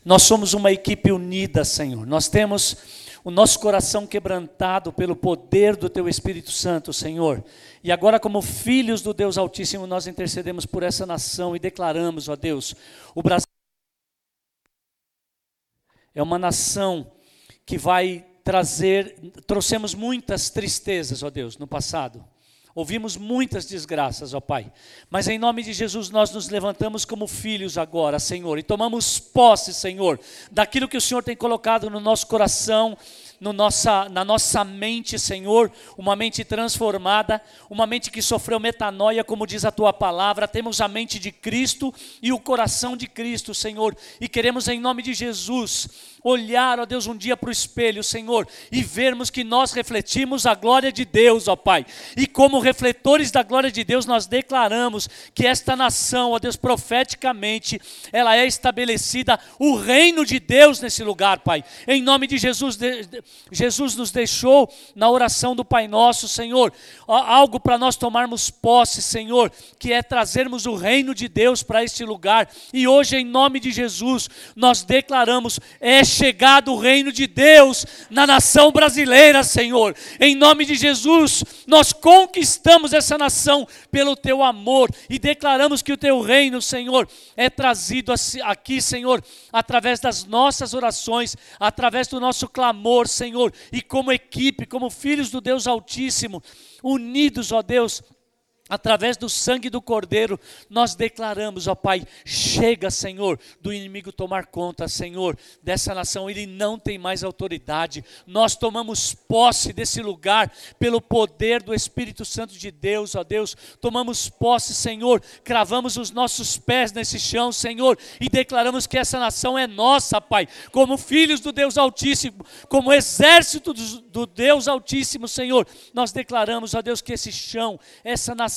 Nós somos uma equipe unida, Senhor. Nós temos o nosso coração quebrantado pelo poder do Teu Espírito Santo, Senhor. E agora, como filhos do Deus Altíssimo, nós intercedemos por essa nação e declaramos, ó Deus, o Brasil é uma nação que vai trazer, trouxemos muitas tristezas, ó Deus, no passado. Ouvimos muitas desgraças, ó Pai. Mas em nome de Jesus nós nos levantamos como filhos agora, Senhor, e tomamos posse, Senhor, daquilo que o Senhor tem colocado no nosso coração, no nossa, na nossa mente, Senhor, uma mente transformada, uma mente que sofreu metanoia, como diz a tua palavra. Temos a mente de Cristo e o coração de Cristo, Senhor, e queremos em nome de Jesus olhar, ó Deus, um dia para o espelho, Senhor, e vermos que nós refletimos a glória de Deus, ó Pai. E como refletores da glória de Deus, nós declaramos que esta nação, ó Deus, profeticamente, ela é estabelecida o reino de Deus nesse lugar, Pai. Em nome de Jesus, Jesus nos deixou na oração do Pai Nosso, Senhor, algo para nós tomarmos posse, Senhor, que é trazermos o reino de Deus para este lugar. E hoje, em nome de Jesus, nós declaramos: é chegado o reino de Deus na nação brasileira, Senhor. Em nome de Jesus, nós conquistamos essa nação pelo teu amor e declaramos que o teu reino, Senhor, é trazido aqui, Senhor, através das nossas orações, através do nosso clamor, Senhor, e como equipe, como filhos do Deus Altíssimo, unidos, ó Deus, Através do sangue do Cordeiro, nós declaramos, ó Pai, chega, Senhor, do inimigo tomar conta, Senhor, dessa nação, ele não tem mais autoridade. Nós tomamos posse desse lugar pelo poder do Espírito Santo de Deus, ó Deus. Tomamos posse, Senhor, cravamos os nossos pés nesse chão, Senhor, e declaramos que essa nação é nossa, Pai, como filhos do Deus Altíssimo, como exército do Deus Altíssimo, Senhor. Nós declaramos, ó Deus, que esse chão, essa nação,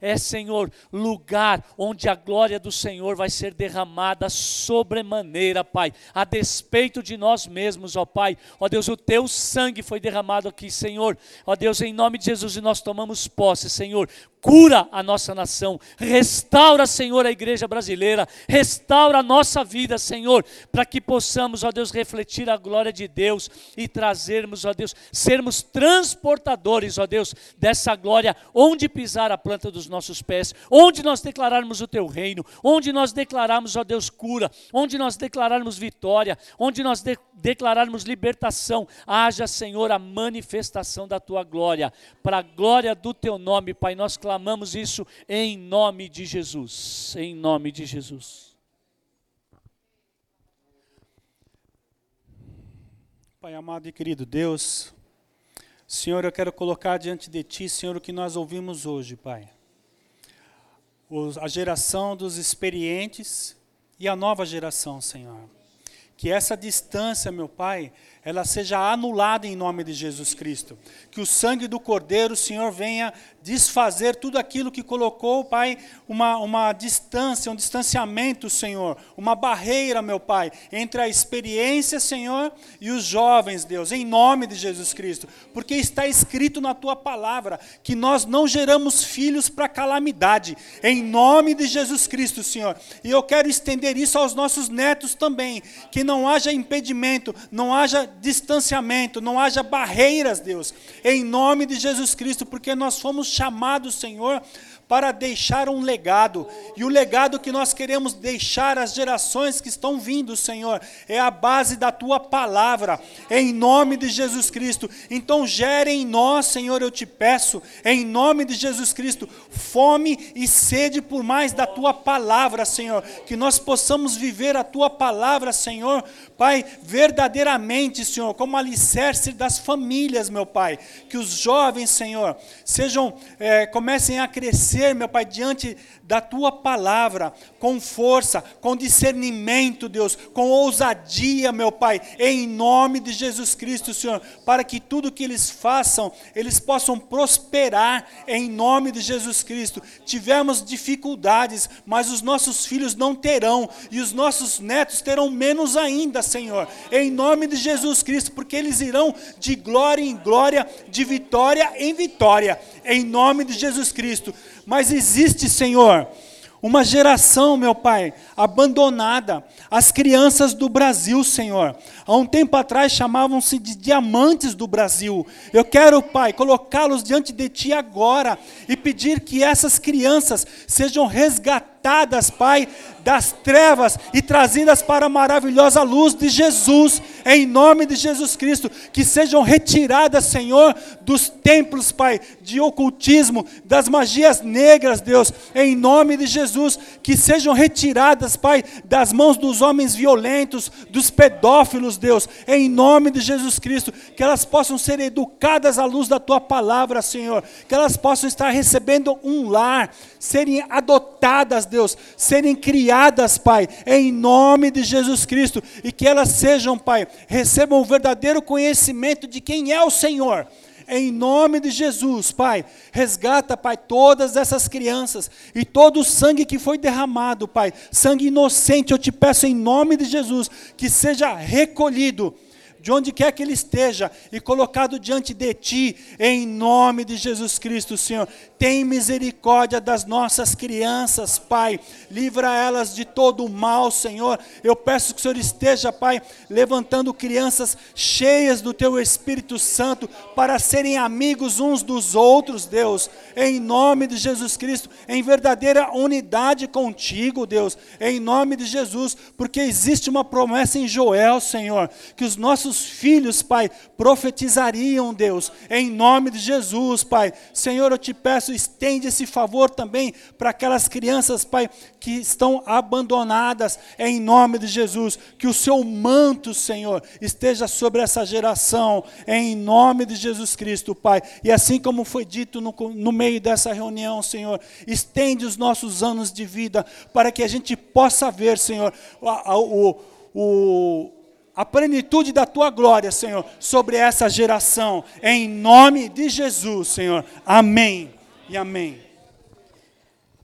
é, Senhor, lugar onde a glória do Senhor vai ser derramada sobremaneira, Pai, a despeito de nós mesmos, ó Pai. Ó Deus, o teu sangue foi derramado aqui, Senhor. Ó Deus, em nome de Jesus, e nós tomamos posse, Senhor cura a nossa nação, restaura, Senhor, a igreja brasileira, restaura a nossa vida, Senhor, para que possamos, ó Deus, refletir a glória de Deus e trazermos, ó Deus, sermos transportadores, ó Deus, dessa glória, onde pisar a planta dos nossos pés, onde nós declararmos o teu reino, onde nós declararmos, ó Deus, cura, onde nós declararmos vitória, onde nós de declararmos libertação, haja, Senhor, a manifestação da tua glória, para a glória do teu nome, Pai, nós clamamos clamamos isso em nome de Jesus. Em nome de Jesus. Pai amado e querido Deus, Senhor, eu quero colocar diante de Ti, Senhor, o que nós ouvimos hoje, Pai. a geração dos experientes e a nova geração, Senhor. Que essa distância, meu Pai, ela seja anulada em nome de Jesus Cristo. Que o sangue do Cordeiro, Senhor, venha desfazer tudo aquilo que colocou, Pai, uma, uma distância, um distanciamento, Senhor, uma barreira, meu Pai, entre a experiência, Senhor, e os jovens, Deus, em nome de Jesus Cristo. Porque está escrito na tua palavra que nós não geramos filhos para calamidade, em nome de Jesus Cristo, Senhor. E eu quero estender isso aos nossos netos também, que não haja impedimento, não haja distanciamento, não haja barreiras, Deus, em nome de Jesus Cristo, porque nós fomos chamados, Senhor, para deixar um legado. E o legado que nós queremos deixar às gerações que estão vindo, Senhor, é a base da tua palavra, em nome de Jesus Cristo. Então, gere em nós, Senhor, eu te peço, em nome de Jesus Cristo, fome e sede por mais da tua palavra, Senhor. Que nós possamos viver a tua palavra, Senhor, Pai, verdadeiramente, Senhor, como alicerce das famílias, meu Pai. Que os jovens, Senhor, sejam, é, comecem a crescer meu Pai, diante da tua palavra, com força, com discernimento, Deus, com ousadia, meu Pai, em nome de Jesus Cristo, Senhor, para que tudo que eles façam, eles possam prosperar em nome de Jesus Cristo. Tivemos dificuldades, mas os nossos filhos não terão, e os nossos netos terão menos ainda, Senhor, em nome de Jesus Cristo, porque eles irão de glória em glória, de vitória em vitória, em nome de Jesus Cristo. Mas existe, Senhor, uma geração, meu Pai, abandonada. As crianças do Brasil, Senhor. Há um tempo atrás chamavam-se de diamantes do Brasil. Eu quero, Pai, colocá-los diante de Ti agora e pedir que essas crianças sejam resgatadas, Pai, das trevas e trazidas para a maravilhosa luz de Jesus, em nome de Jesus Cristo, que sejam retiradas, Senhor, dos templos, Pai, de ocultismo, das magias negras, Deus, em nome de Jesus, que sejam retiradas, Pai, das mãos dos homens violentos, dos pedófilos, Deus, em nome de Jesus Cristo, que elas possam ser educadas à luz da tua palavra, Senhor, que elas possam estar recebendo um lar, serem adotadas, Deus, serem criadas, Pai, em nome de Jesus Cristo, e que elas sejam, Pai, recebam o verdadeiro conhecimento de quem é o Senhor. Em nome de Jesus, Pai, resgata, Pai, todas essas crianças e todo o sangue que foi derramado, Pai, sangue inocente, eu te peço em nome de Jesus, que seja recolhido de onde quer que ele esteja, e colocado diante de ti, em nome de Jesus Cristo, Senhor. Tem misericórdia das nossas crianças, Pai. Livra elas de todo o mal, Senhor. Eu peço que o Senhor esteja, Pai, levantando crianças cheias do teu Espírito Santo para serem amigos uns dos outros, Deus. Em nome de Jesus Cristo, em verdadeira unidade contigo, Deus. Em nome de Jesus, porque existe uma promessa em Joel, Senhor, que os nossos filhos, Pai, profetizariam, Deus, em nome de Jesus, Pai. Senhor, eu te peço, estende esse favor também para aquelas crianças, Pai, que estão abandonadas, em nome de Jesus. Que o seu manto, Senhor, esteja sobre essa geração, em nome de Jesus Cristo, Pai. E assim como foi dito no, no meio dessa reunião, Senhor, estende os nossos anos de vida para que a gente possa ver, Senhor, o, o, o a plenitude da tua glória, Senhor, sobre essa geração, em nome de Jesus, Senhor. Amém e amém.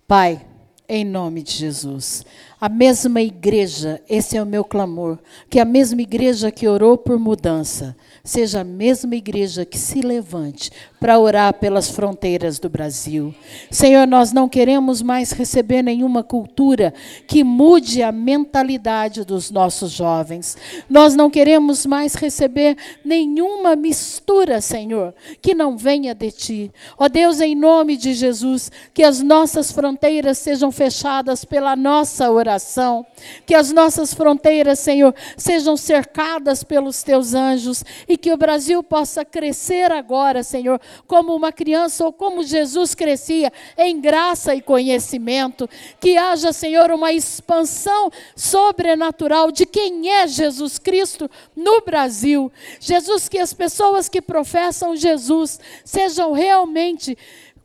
Pai, em nome de Jesus. A mesma igreja, esse é o meu clamor, que a mesma igreja que orou por mudança, seja a mesma igreja que se levante para orar pelas fronteiras do Brasil. Senhor, nós não queremos mais receber nenhuma cultura que mude a mentalidade dos nossos jovens. Nós não queremos mais receber nenhuma mistura, Senhor, que não venha de ti. Ó Deus, em nome de Jesus, que as nossas fronteiras sejam fechadas pela nossa oração, que as nossas fronteiras, Senhor, sejam cercadas pelos teus anjos e que o Brasil possa crescer agora, Senhor, como uma criança ou como Jesus crescia em graça e conhecimento. Que haja, Senhor, uma expansão sobrenatural de quem é Jesus Cristo no Brasil. Jesus, que as pessoas que professam Jesus sejam realmente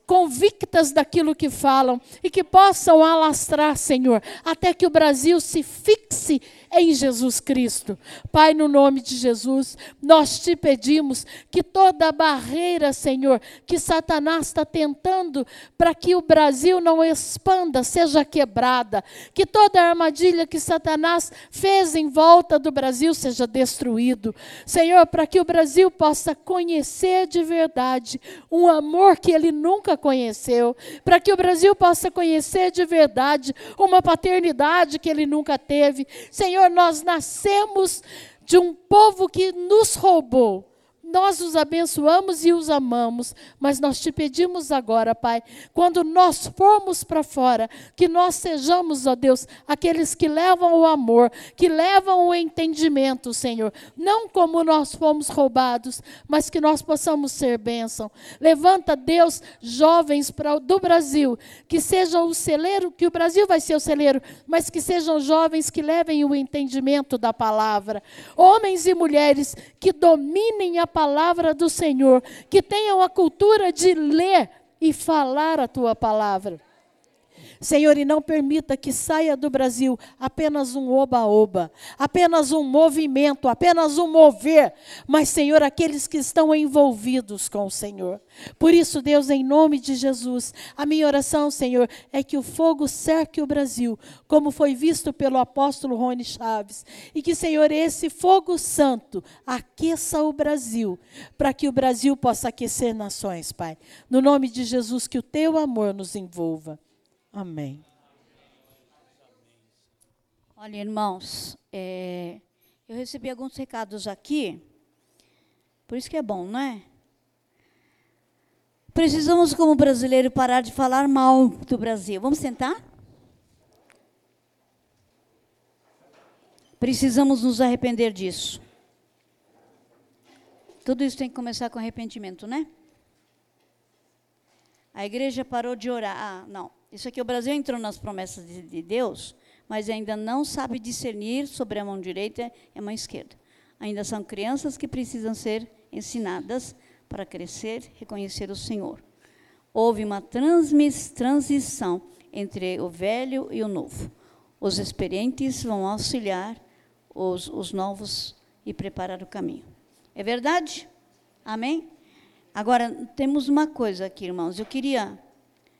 convictas daquilo que falam e que possam alastrar, Senhor, até que o Brasil se fixe em Jesus Cristo. Pai, no nome de Jesus, nós te pedimos que toda barreira, Senhor, que Satanás está tentando para que o Brasil não expanda, seja quebrada. Que toda armadilha que Satanás fez em volta do Brasil seja destruído. Senhor, para que o Brasil possa conhecer de verdade um amor que ele nunca conheceu. Para que o Brasil possa conhecer de verdade uma paternidade que ele nunca teve. Senhor, Senhor, nós nascemos de um povo que nos roubou nós os abençoamos e os amamos, mas nós te pedimos agora, Pai, quando nós formos para fora, que nós sejamos, ó Deus, aqueles que levam o amor, que levam o entendimento, Senhor. Não como nós fomos roubados, mas que nós possamos ser bênção. Levanta, Deus, jovens pra, do Brasil, que sejam o celeiro, que o Brasil vai ser o celeiro, mas que sejam jovens que levem o entendimento da palavra. Homens e mulheres que dominem a palavra palavra do Senhor, que tenham a cultura de ler e falar a tua palavra. Senhor, e não permita que saia do Brasil apenas um oba-oba, apenas um movimento, apenas um mover, mas, Senhor, aqueles que estão envolvidos com o Senhor. Por isso, Deus, em nome de Jesus, a minha oração, Senhor, é que o fogo cerque o Brasil, como foi visto pelo apóstolo Rony Chaves, e que, Senhor, esse fogo santo aqueça o Brasil, para que o Brasil possa aquecer nações, Pai. No nome de Jesus, que o teu amor nos envolva. Amém. Olha, irmãos, é, eu recebi alguns recados aqui, por isso que é bom, não é? Precisamos, como brasileiro, parar de falar mal do Brasil. Vamos sentar? Precisamos nos arrepender disso. Tudo isso tem que começar com arrependimento, né? A igreja parou de orar. Ah, não. Isso aqui, o Brasil entrou nas promessas de, de Deus, mas ainda não sabe discernir sobre a mão direita e a mão esquerda. Ainda são crianças que precisam ser ensinadas para crescer, reconhecer o Senhor. Houve uma transição entre o velho e o novo. Os experientes vão auxiliar os, os novos e preparar o caminho. É verdade? Amém? Agora, temos uma coisa aqui, irmãos. Eu queria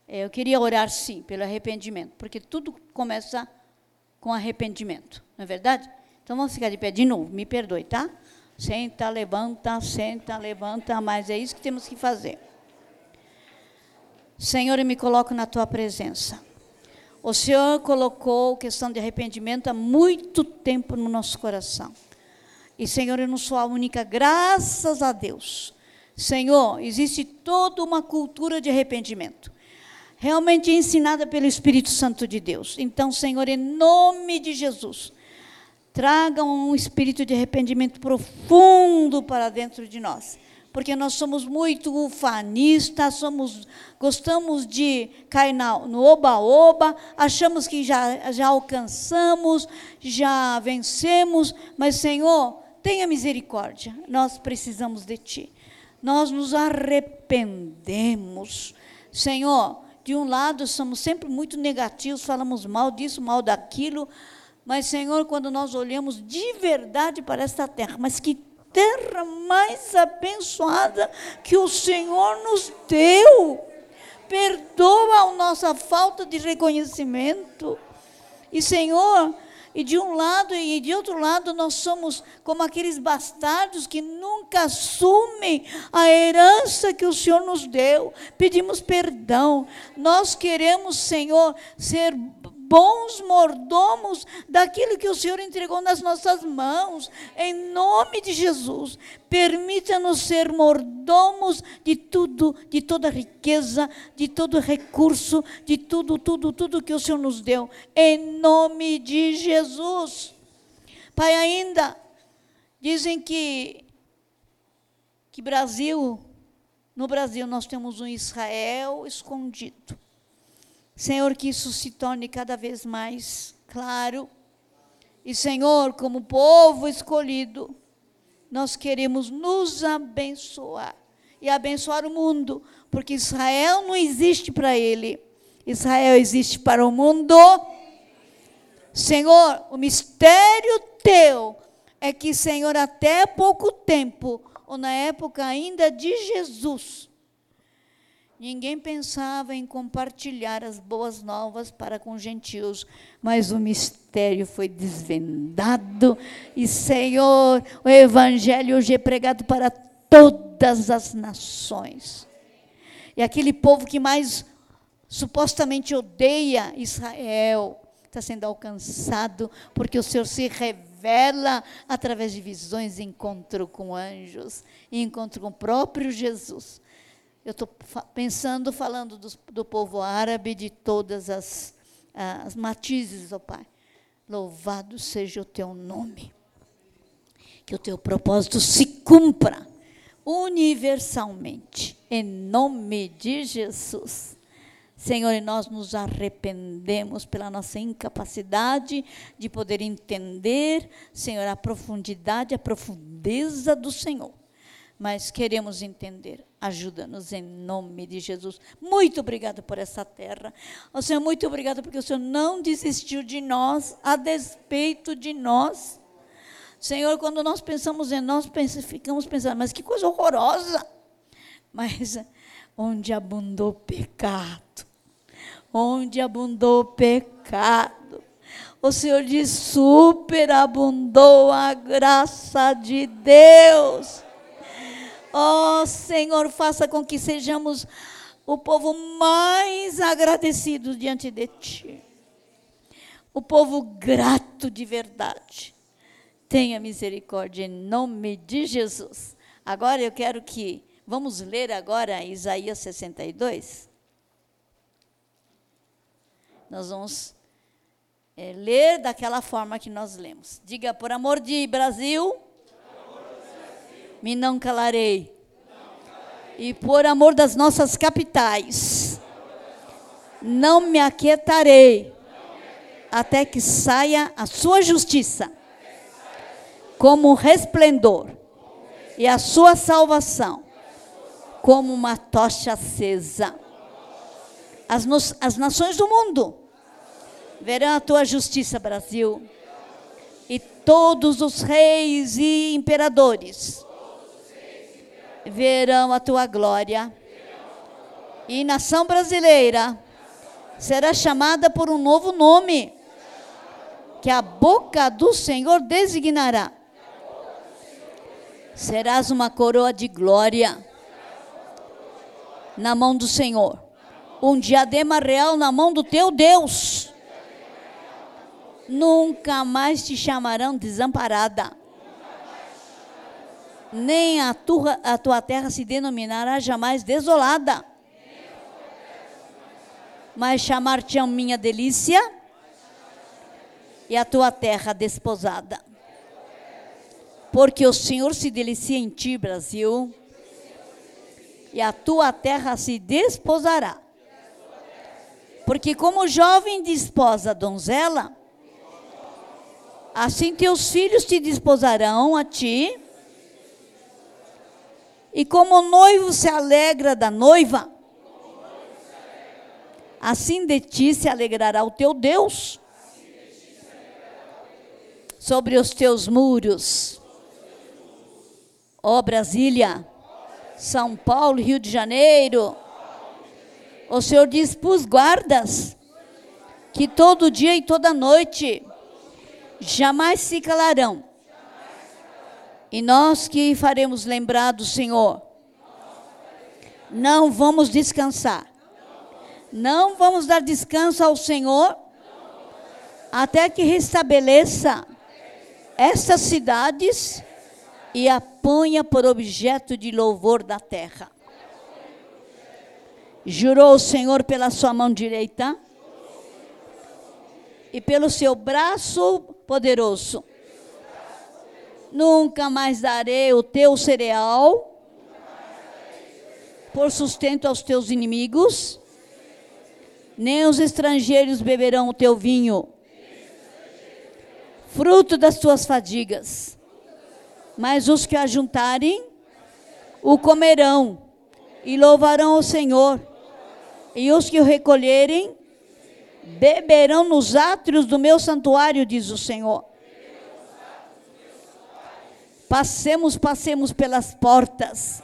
eu queria orar sim pelo arrependimento, porque tudo começa com arrependimento, não é verdade? Então vamos ficar de pé de novo, me perdoe, tá? Senta, levanta, senta, levanta, mas é isso que temos que fazer. Senhor, eu me coloco na tua presença. O Senhor colocou questão de arrependimento há muito tempo no nosso coração. E, Senhor, eu não sou a única, graças a Deus. Senhor, existe toda uma cultura de arrependimento realmente ensinada pelo Espírito Santo de Deus. Então, Senhor, em nome de Jesus, traga um espírito de arrependimento profundo para dentro de nós. Porque nós somos muito ufanistas, somos, gostamos de cair na, no oba-oba, achamos que já, já alcançamos, já vencemos, mas, Senhor, tenha misericórdia, nós precisamos de Ti. Nós nos arrependemos. Senhor, de um lado, somos sempre muito negativos, falamos mal disso, mal daquilo, mas, Senhor, quando nós olhamos de verdade para esta terra, mas que terra mais abençoada que o Senhor nos deu. Perdoa a nossa falta de reconhecimento. E, Senhor, E de um lado e de outro lado, nós somos como aqueles bastardos que nunca assumem a herança que o Senhor nos deu. Pedimos perdão. Nós queremos, Senhor, ser bons mordomos daquilo que o Senhor entregou nas nossas mãos, em nome de Jesus. Permita-nos ser mordomos de tudo, de toda riqueza, de todo recurso, de tudo, tudo, tudo que o Senhor nos deu, em nome de Jesus. Pai, ainda dizem que que Brasil, no Brasil nós temos um Israel escondido. Senhor, que isso se torne cada vez mais claro. E, Senhor, como povo escolhido, nós queremos nos abençoar e abençoar o mundo, porque Israel não existe para ele, Israel existe para o mundo. Senhor, o mistério teu é que, Senhor, até pouco tempo, ou na época ainda de Jesus, Ninguém pensava em compartilhar as boas novas para com gentios, mas o mistério foi desvendado e, Senhor, o evangelho hoje é pregado para todas as nações. E aquele povo que mais supostamente odeia Israel está sendo alcançado porque o Senhor se revela através de visões, encontro com anjos, encontro com o próprio Jesus. Eu estou pensando, falando do, do, povo árabe, de todas as, as matizes, ó oh Pai. Louvado seja o teu nome. Que o teu propósito se cumpra universalmente, em nome de Jesus. Senhor, e nós nos arrependemos pela nossa incapacidade de poder entender, Senhor, a profundidade, a profundeza do Senhor mas queremos entender. Ajuda-nos em nome de Jesus. Muito obrigado por essa terra. O Senhor, muito obrigado porque o Senhor não desistiu de nós, a despeito de nós. Senhor, quando nós pensamos em nós, ficamos pensando, mas que coisa horrorosa. Mas onde abundou pecado, onde abundou pecado, o Senhor diz: superabundou a graça de Deus. Oh, Senhor, faça com que sejamos o povo mais agradecido diante de Ti. O povo grato de verdade. Tenha misericórdia em nome de Jesus. Agora eu quero que vamos ler agora Isaías 62. Nós vamos é, ler daquela forma que nós lemos. Diga, por amor de Brasil me não calarei. E por amor das nossas capitais, não me aquietarei até que saia a sua justiça como um resplendor e a sua salvação como uma tocha acesa. As, as nações do mundo verão a tua justiça, Brasil, e todos os reis e imperadores verão a tua glória. E nação brasileira será chamada por um novo nome, que a boca do Senhor designará. Serás uma coroa de glória na mão do Senhor, um diadema real na mão do teu Deus. Nunca mais te chamarão desamparada nem a tua, a tua terra se denominará jamais desolada. Mas chamar-te-ão minha delícia e a tua terra desposada. Porque o Senhor se delicia em ti, Brasil, e a tua terra se desposará. Porque como jovem desposa a donzela, assim teus filhos te desposarão a ti, e como o noivo se alegra da noiva, assim de ti se alegrará o teu Deus sobre os teus muros. Ó oh, Brasília, São Paulo, Rio de Janeiro, o Senhor diz para os guardas que todo dia e toda noite jamais se calarão. E nós que faremos lembrar do Senhor, não vamos descansar. Não vamos dar descanso ao Senhor até que restabeleça estas cidades e a ponha por objeto de louvor da terra. Jurou o Senhor pela sua mão direita e pelo seu braço poderoso. Nunca mais darei o teu cereal por sustento aos teus inimigos, nem os estrangeiros beberão o teu vinho, fruto das tuas fadigas. Mas os que ajuntarem o comerão e louvarão o Senhor. E os que o recolherem beberão nos átrios do meu santuário, diz o Senhor. Passemos, passemos pelas portas.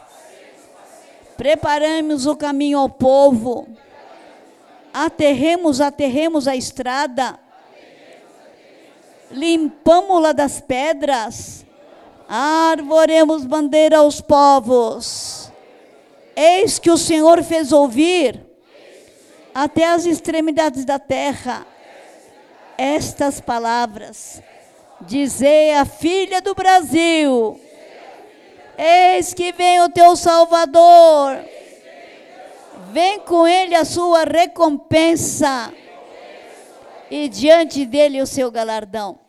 Preparemos o caminho ao povo. Aterremos, aterremos a estrada. Limpamos-la das pedras. Arvoremos bandeira aos povos. Eis que o Senhor fez ouvir até as extremidades da terra estas palavras. Dizei a filha do Brasil: Eis que vem o teu Salvador. Vem com ele a sua recompensa. E diante dele o seu galardão.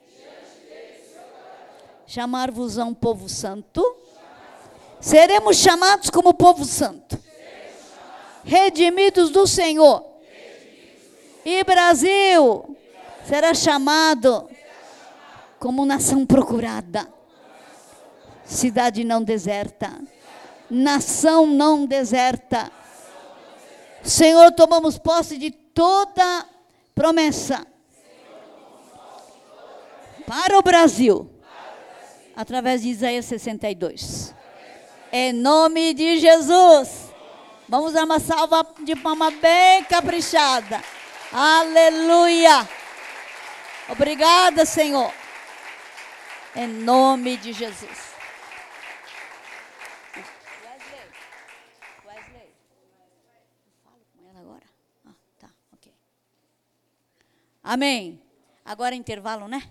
Chamar-vos a um povo santo. Seremos chamados como povo santo. Redimidos do Senhor e Brasil será chamado como nação procurada, cidade não deserta, nação não deserta. Senhor, tomamos posse de toda promessa para o Brasil, através de Isaías 62. Em nome de Jesus. Vamos dar uma salva de palma bem caprichada. Aleluia. Obrigada, Senhor. Em nome de Jesus. Wesley. Wesley. Falo com ela agora. Ah, tá, ok. Amém. Agora é intervalo, né?